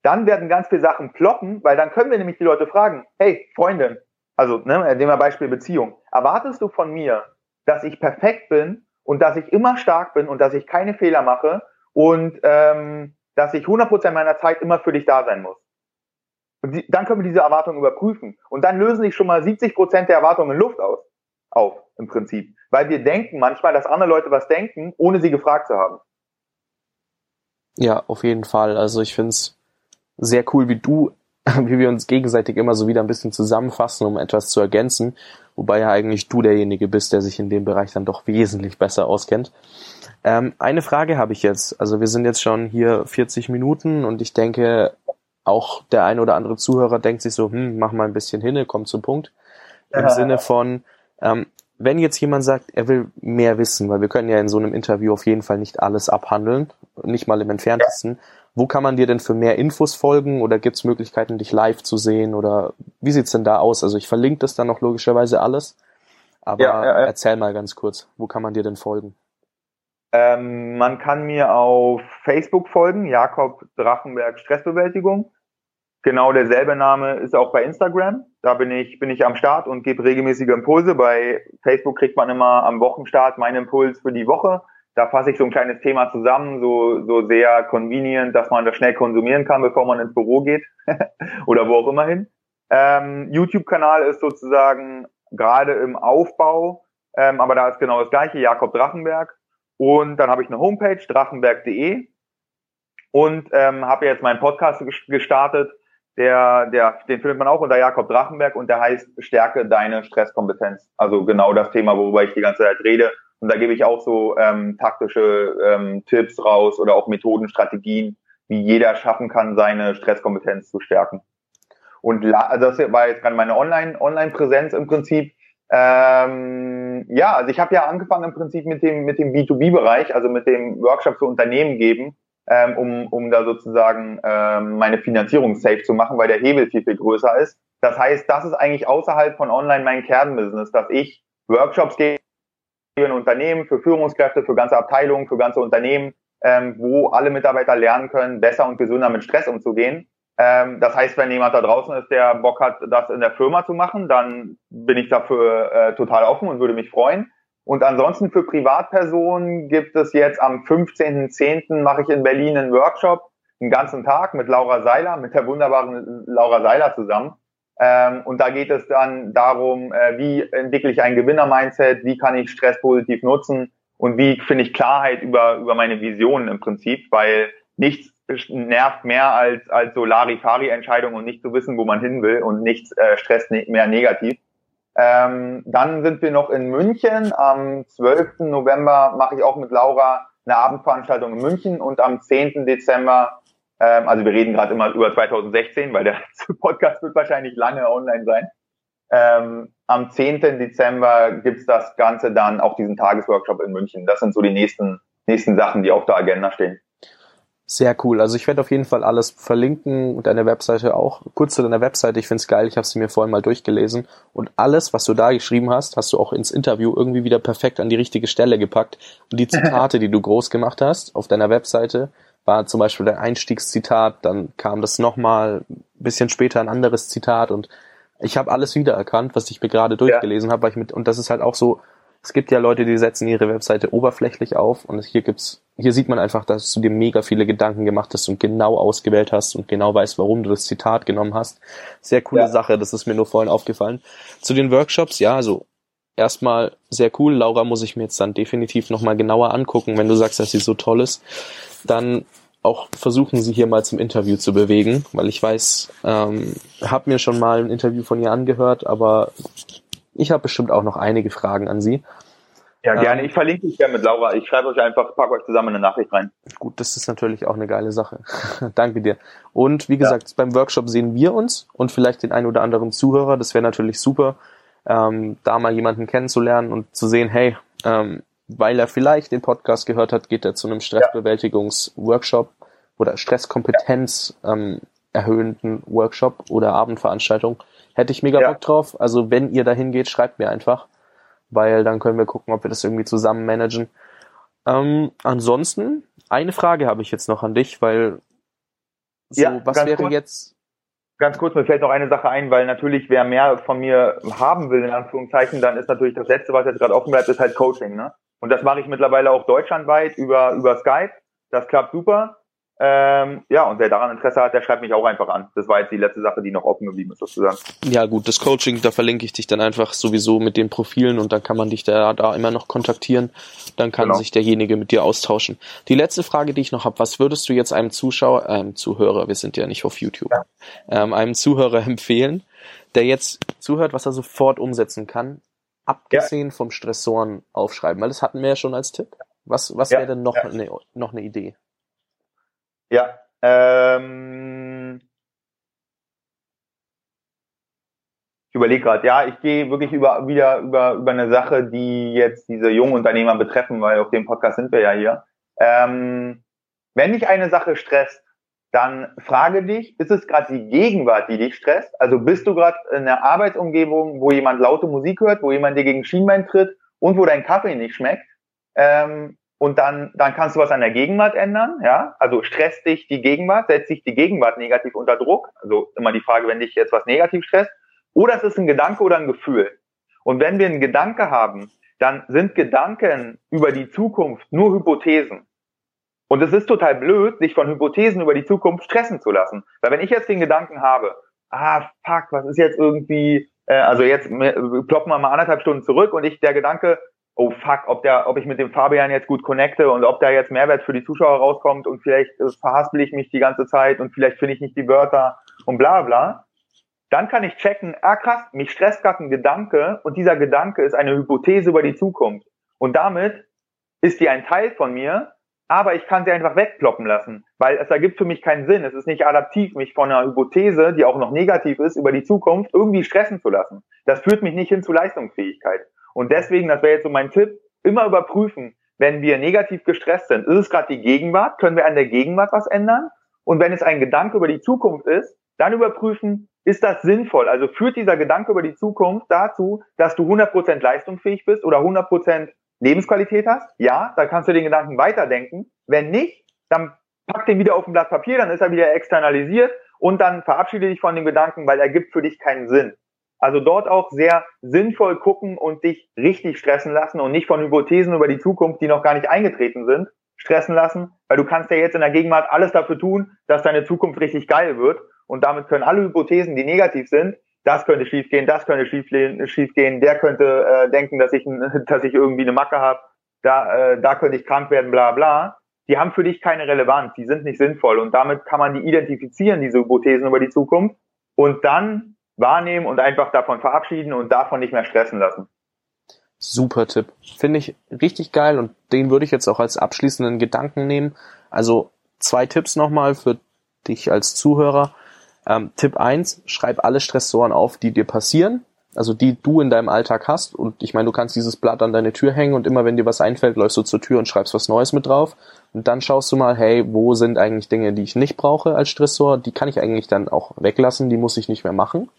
dann werden ganz viele Sachen ploppen, weil dann können wir nämlich die Leute fragen, hey, Freundin, also ne, nehmen wir Beispiel Beziehung, erwartest du von mir, dass ich perfekt bin und dass ich immer stark bin und dass ich keine Fehler mache und ähm, dass ich 100% meiner Zeit immer für dich da sein muss? Und die, dann können wir diese Erwartungen überprüfen. Und dann lösen sich schon mal 70% der Erwartungen in Luft aus, auf, im Prinzip. Weil wir denken manchmal, dass andere Leute was denken, ohne sie gefragt zu haben. Ja, auf jeden Fall. Also ich finde es sehr cool, wie du, *laughs* wie wir uns gegenseitig immer so wieder ein bisschen zusammenfassen, um etwas zu ergänzen, wobei ja eigentlich du derjenige bist, der sich in dem Bereich dann doch wesentlich besser auskennt. Ähm, eine Frage habe ich jetzt. Also wir sind jetzt schon hier 40 Minuten und ich denke, auch der ein oder andere Zuhörer denkt sich so, hm, mach mal ein bisschen hin, kommt zum Punkt. Im ja. Sinne von, ähm, wenn jetzt jemand sagt, er will mehr wissen, weil wir können ja in so einem Interview auf jeden Fall nicht alles abhandeln, nicht mal im entferntesten, ja. Wo kann man dir denn für mehr Infos folgen oder gibt es Möglichkeiten, dich live zu sehen oder wie sieht's denn da aus? Also ich verlinke das dann noch logischerweise alles, aber ja, ja, erzähl mal ganz kurz, wo kann man dir denn folgen? Ähm, man kann mir auf Facebook folgen, Jakob Drachenberg Stressbewältigung. Genau derselbe Name ist auch bei Instagram. Da bin ich, bin ich am Start und gebe regelmäßige Impulse. Bei Facebook kriegt man immer am Wochenstart meinen Impuls für die Woche. Da fasse ich so ein kleines Thema zusammen, so, so sehr convenient, dass man das schnell konsumieren kann, bevor man ins Büro geht *laughs* oder wo auch immer hin. Ähm, YouTube-Kanal ist sozusagen gerade im Aufbau, ähm, aber da ist genau das gleiche, Jakob Drachenberg. Und dann habe ich eine Homepage, drachenberg.de und ähm, habe jetzt meinen Podcast gestartet, der, der, den findet man auch unter Jakob Drachenberg und der heißt Stärke deine Stresskompetenz. Also genau das Thema, worüber ich die ganze Zeit rede. Und da gebe ich auch so ähm, taktische ähm, Tipps raus oder auch Methoden, Strategien, wie jeder schaffen kann, seine Stresskompetenz zu stärken. Und also das war jetzt gerade meine Online Online Präsenz im Prinzip. Ähm, ja, also ich habe ja angefangen im Prinzip mit dem mit dem B2B Bereich, also mit dem Workshop für Unternehmen geben ähm, um, um da sozusagen ähm, meine Finanzierung safe zu machen, weil der Hebel viel, viel größer ist. Das heißt, das ist eigentlich außerhalb von online mein Kernbusiness, dass ich Workshops gebe in Unternehmen, für Führungskräfte, für ganze Abteilungen, für ganze Unternehmen, ähm, wo alle Mitarbeiter lernen können, besser und gesünder mit Stress umzugehen. Ähm, das heißt, wenn jemand da draußen ist, der Bock hat, das in der Firma zu machen, dann bin ich dafür äh, total offen und würde mich freuen. Und ansonsten für Privatpersonen gibt es jetzt am 15.10. mache ich in Berlin einen Workshop, einen ganzen Tag mit Laura Seiler, mit der wunderbaren Laura Seiler zusammen. Ähm, und da geht es dann darum, äh, wie entwickle ich ein Gewinner-Mindset, wie kann ich Stress positiv nutzen und wie finde ich Klarheit über, über meine Visionen im Prinzip, weil nichts nervt mehr als, als so Larifari-Entscheidungen und nicht zu wissen, wo man hin will und nichts äh, stresst ne mehr negativ. Ähm, dann sind wir noch in München. Am 12. November mache ich auch mit Laura eine Abendveranstaltung in München und am 10. Dezember, ähm, also wir reden gerade immer über 2016, weil der *laughs* Podcast wird wahrscheinlich lange online sein. Ähm, am 10. Dezember gibt's das Ganze dann auch diesen Tagesworkshop in München. Das sind so die nächsten, nächsten Sachen, die auf der Agenda stehen. Sehr cool. Also ich werde auf jeden Fall alles verlinken und deine Webseite auch. Kurz zu deiner Webseite, ich find's geil, ich habe sie mir vorhin mal durchgelesen. Und alles, was du da geschrieben hast, hast du auch ins Interview irgendwie wieder perfekt an die richtige Stelle gepackt. Und die Zitate, *laughs* die du groß gemacht hast auf deiner Webseite, war zum Beispiel dein Einstiegszitat, dann kam das nochmal ein bisschen später ein anderes Zitat und ich habe alles wiedererkannt, was ich mir gerade durchgelesen ja. habe, weil ich mit, und das ist halt auch so, es gibt ja Leute, die setzen ihre Webseite oberflächlich auf und hier gibt's, hier sieht man einfach, dass du dir mega viele Gedanken gemacht hast und genau ausgewählt hast und genau weißt, warum du das Zitat genommen hast. Sehr coole ja. Sache, das ist mir nur vorhin aufgefallen. Zu den Workshops, ja, also erstmal sehr cool. Laura muss ich mir jetzt dann definitiv nochmal genauer angucken, wenn du sagst, dass sie so toll ist. Dann auch versuchen, sie hier mal zum Interview zu bewegen, weil ich weiß, ähm, habe mir schon mal ein Interview von ihr angehört, aber ich habe bestimmt auch noch einige Fragen an Sie. Ja, gerne. Ähm, ich verlinke dich gerne mit Laura. Ich schreibe euch einfach, packe euch zusammen eine Nachricht rein. Gut, das ist natürlich auch eine geile Sache. *laughs* Danke dir. Und wie gesagt, ja. beim Workshop sehen wir uns und vielleicht den einen oder anderen Zuhörer. Das wäre natürlich super, ähm, da mal jemanden kennenzulernen und zu sehen, hey, ähm, weil er vielleicht den Podcast gehört hat, geht er zu einem Stressbewältigungsworkshop oder Stresskompetenz ähm, erhöhenden Workshop oder Abendveranstaltung. Hätte ich mega ja. Bock drauf. Also wenn ihr dahin geht, schreibt mir einfach, weil dann können wir gucken, ob wir das irgendwie zusammen managen. Ähm, ansonsten, eine Frage habe ich jetzt noch an dich, weil so, ja, was wäre kurz, jetzt? Ganz kurz, mir fällt noch eine Sache ein, weil natürlich, wer mehr von mir haben will, in Anführungszeichen, dann ist natürlich das Letzte, was jetzt gerade offen bleibt, ist halt Coaching. Ne? Und das mache ich mittlerweile auch deutschlandweit über, über Skype. Das klappt super. Ähm, ja, und wer daran Interesse hat, der schreibt mich auch einfach an. Das war jetzt die letzte Sache, die noch offen geblieben ist, sozusagen. Ja, gut, das Coaching, da verlinke ich dich dann einfach sowieso mit den Profilen und dann kann man dich da, da immer noch kontaktieren. Dann kann genau. sich derjenige mit dir austauschen. Die letzte Frage, die ich noch habe, was würdest du jetzt einem Zuschauer, einem Zuhörer, wir sind ja nicht auf YouTube, ja. ähm, einem Zuhörer *laughs* empfehlen, der jetzt zuhört, was er sofort umsetzen kann, abgesehen ja. vom Stressoren aufschreiben? Weil das hatten wir ja schon als Tipp. Was, was ja. wäre denn noch, eine, noch eine Idee? Ja, ähm, ich überlege gerade, ja, ich gehe wirklich über, wieder über, über eine Sache, die jetzt diese jungen Unternehmer betreffen, weil auf dem Podcast sind wir ja hier. Ähm, wenn dich eine Sache stresst, dann frage dich, ist es gerade die Gegenwart, die dich stresst? Also bist du gerade in einer Arbeitsumgebung, wo jemand laute Musik hört, wo jemand dir gegen Schienbein tritt und wo dein Kaffee nicht schmeckt? Ähm, und dann, dann kannst du was an der Gegenwart ändern, ja. Also stresst dich die Gegenwart, setzt dich die Gegenwart negativ unter Druck. Also immer die Frage, wenn dich jetzt was negativ stresst. Oder es ist ein Gedanke oder ein Gefühl. Und wenn wir einen Gedanke haben, dann sind Gedanken über die Zukunft nur Hypothesen. Und es ist total blöd, sich von Hypothesen über die Zukunft stressen zu lassen. Weil wenn ich jetzt den Gedanken habe, ah, fuck, was ist jetzt irgendwie, äh, also jetzt ploppen wir mal anderthalb Stunden zurück und ich, der Gedanke, oh fuck, ob der, ob ich mit dem Fabian jetzt gut connecte und ob da jetzt Mehrwert für die Zuschauer rauskommt und vielleicht äh, verhaspel ich mich die ganze Zeit und vielleicht finde ich nicht die Wörter und bla bla. Dann kann ich checken, ah krass, mich stresst gerade ein Gedanke und dieser Gedanke ist eine Hypothese über die Zukunft. Und damit ist die ein Teil von mir, aber ich kann sie einfach wegploppen lassen, weil es ergibt für mich keinen Sinn. Es ist nicht adaptiv, mich von einer Hypothese, die auch noch negativ ist, über die Zukunft irgendwie stressen zu lassen. Das führt mich nicht hin zu Leistungsfähigkeit. Und deswegen, das wäre jetzt so mein Tipp, immer überprüfen, wenn wir negativ gestresst sind, ist es gerade die Gegenwart, können wir an der Gegenwart was ändern? Und wenn es ein Gedanke über die Zukunft ist, dann überprüfen, ist das sinnvoll? Also führt dieser Gedanke über die Zukunft dazu, dass du 100% leistungsfähig bist oder 100% Lebensqualität hast? Ja, dann kannst du den Gedanken weiterdenken. Wenn nicht, dann pack den wieder auf ein Blatt Papier, dann ist er wieder externalisiert und dann verabschiede dich von dem Gedanken, weil er gibt für dich keinen Sinn. Also dort auch sehr sinnvoll gucken und dich richtig stressen lassen und nicht von Hypothesen über die Zukunft, die noch gar nicht eingetreten sind, stressen lassen, weil du kannst ja jetzt in der Gegenwart alles dafür tun, dass deine Zukunft richtig geil wird. Und damit können alle Hypothesen, die negativ sind, das könnte schiefgehen, das könnte schiefgehen, der könnte äh, denken, dass ich, *laughs* dass ich irgendwie eine Macke habe, da, äh, da könnte ich krank werden, bla bla. Die haben für dich keine Relevanz, die sind nicht sinnvoll. Und damit kann man die identifizieren, diese Hypothesen über die Zukunft. Und dann wahrnehmen und einfach davon verabschieden und davon nicht mehr stressen lassen. Super Tipp. Finde ich richtig geil und den würde ich jetzt auch als abschließenden Gedanken nehmen. Also zwei Tipps nochmal für dich als Zuhörer. Ähm, Tipp eins: schreib alle Stressoren auf, die dir passieren, also die du in deinem Alltag hast. Und ich meine, du kannst dieses Blatt an deine Tür hängen und immer wenn dir was einfällt, läufst du zur Tür und schreibst was Neues mit drauf. Und dann schaust du mal, hey, wo sind eigentlich Dinge, die ich nicht brauche als Stressor? Die kann ich eigentlich dann auch weglassen, die muss ich nicht mehr machen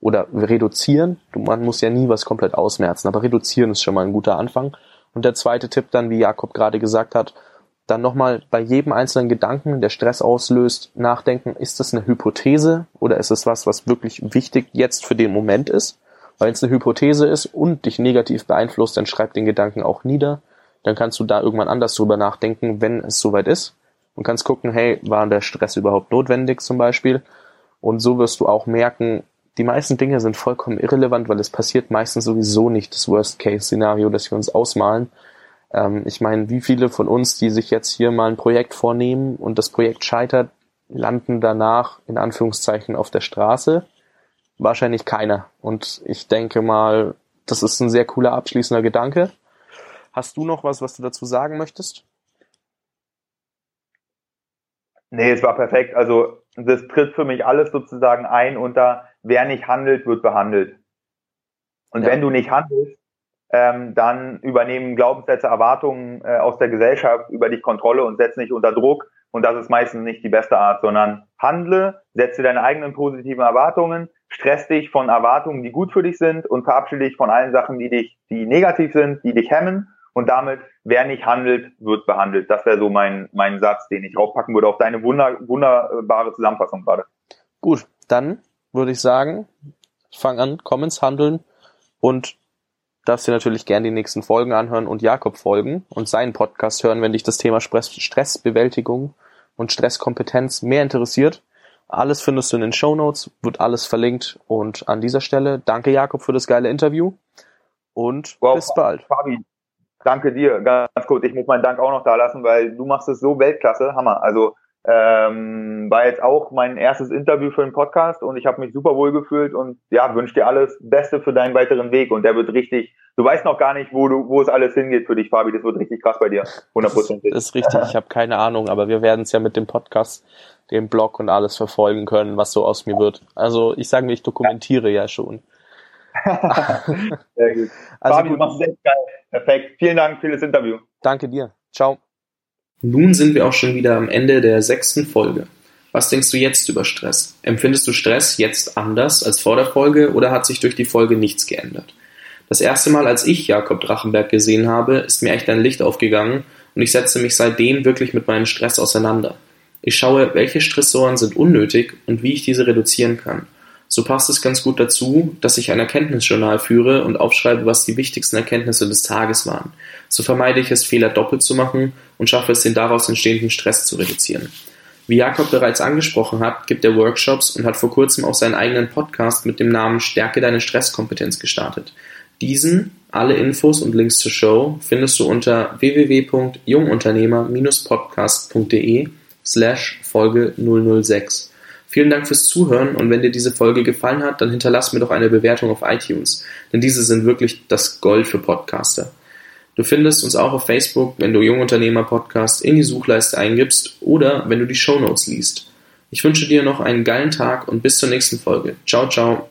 oder reduzieren. Man muss ja nie was komplett ausmerzen, aber reduzieren ist schon mal ein guter Anfang. Und der zweite Tipp dann, wie Jakob gerade gesagt hat, dann nochmal bei jedem einzelnen Gedanken, der Stress auslöst, nachdenken, ist das eine Hypothese oder ist es was, was wirklich wichtig jetzt für den Moment ist? Weil wenn es eine Hypothese ist und dich negativ beeinflusst, dann schreib den Gedanken auch nieder. Dann kannst du da irgendwann anders drüber nachdenken, wenn es soweit ist. Und kannst gucken, hey, war der Stress überhaupt notwendig zum Beispiel? Und so wirst du auch merken, die meisten Dinge sind vollkommen irrelevant, weil es passiert meistens sowieso nicht das Worst-Case-Szenario, das wir uns ausmalen. Ähm, ich meine, wie viele von uns, die sich jetzt hier mal ein Projekt vornehmen und das Projekt scheitert, landen danach in Anführungszeichen auf der Straße? Wahrscheinlich keiner. Und ich denke mal, das ist ein sehr cooler abschließender Gedanke. Hast du noch was, was du dazu sagen möchtest? Nee, es war perfekt. Also das tritt für mich alles sozusagen ein unter wer nicht handelt, wird behandelt. Und ja. wenn du nicht handelst, ähm, dann übernehmen Glaubenssätze, Erwartungen äh, aus der Gesellschaft über dich Kontrolle und setzen dich unter Druck. Und das ist meistens nicht die beste Art, sondern handle, setze deine eigenen positiven Erwartungen, stress dich von Erwartungen, die gut für dich sind und verabschiede dich von allen Sachen, die dich, die negativ sind, die dich hemmen. Und damit, wer nicht handelt, wird behandelt. Das wäre so mein, mein Satz, den ich draufpacken würde auf deine wunder, wunderbare Zusammenfassung gerade. Gut, dann würde ich sagen, fang an, komm ins Handeln und darfst dir natürlich gerne die nächsten Folgen anhören und Jakob folgen und seinen Podcast hören, wenn dich das Thema Stressbewältigung und Stresskompetenz mehr interessiert. Alles findest du in den Show Notes, wird alles verlinkt. Und an dieser Stelle danke Jakob für das geile Interview und wow, bis bald. Fabi, danke dir. Ganz kurz, ich muss meinen Dank auch noch da lassen, weil du machst es so Weltklasse, Hammer. Also ähm, war jetzt auch mein erstes Interview für den Podcast und ich habe mich super wohl gefühlt und ja, wünsche dir alles Beste für deinen weiteren Weg und der wird richtig, du weißt noch gar nicht, wo du, wo es alles hingeht für dich, Fabi, das wird richtig krass bei dir, hundertprozentig. Das ist richtig, ich habe keine Ahnung, aber wir werden es ja mit dem Podcast, dem Blog und alles verfolgen können, was so aus mir wird. Also ich sage mir, ich dokumentiere ja, ja schon. *laughs* Sehr gut. Also Fabi, du machst es echt geil. Perfekt. Vielen Dank für das Interview. Danke dir. Ciao. Nun sind wir auch schon wieder am Ende der sechsten Folge. Was denkst du jetzt über Stress? Empfindest du Stress jetzt anders als vor der Folge oder hat sich durch die Folge nichts geändert? Das erste Mal, als ich Jakob Drachenberg gesehen habe, ist mir echt ein Licht aufgegangen und ich setze mich seitdem wirklich mit meinem Stress auseinander. Ich schaue, welche Stressoren sind unnötig und wie ich diese reduzieren kann. So passt es ganz gut dazu, dass ich ein Erkenntnisjournal führe und aufschreibe, was die wichtigsten Erkenntnisse des Tages waren. So vermeide ich es, Fehler doppelt zu machen und schaffe es, den daraus entstehenden Stress zu reduzieren. Wie Jakob bereits angesprochen hat, gibt er Workshops und hat vor kurzem auch seinen eigenen Podcast mit dem Namen Stärke deine Stresskompetenz gestartet. Diesen, alle Infos und Links zur Show findest du unter www.jungunternehmer-podcast.de slash Folge 006. Vielen Dank fürs Zuhören und wenn dir diese Folge gefallen hat, dann hinterlass mir doch eine Bewertung auf iTunes, denn diese sind wirklich das Gold für Podcaster. Du findest uns auch auf Facebook, wenn du Jungunternehmer Podcast in die Suchleiste eingibst oder wenn du die Show Notes liest. Ich wünsche dir noch einen geilen Tag und bis zur nächsten Folge. Ciao, ciao.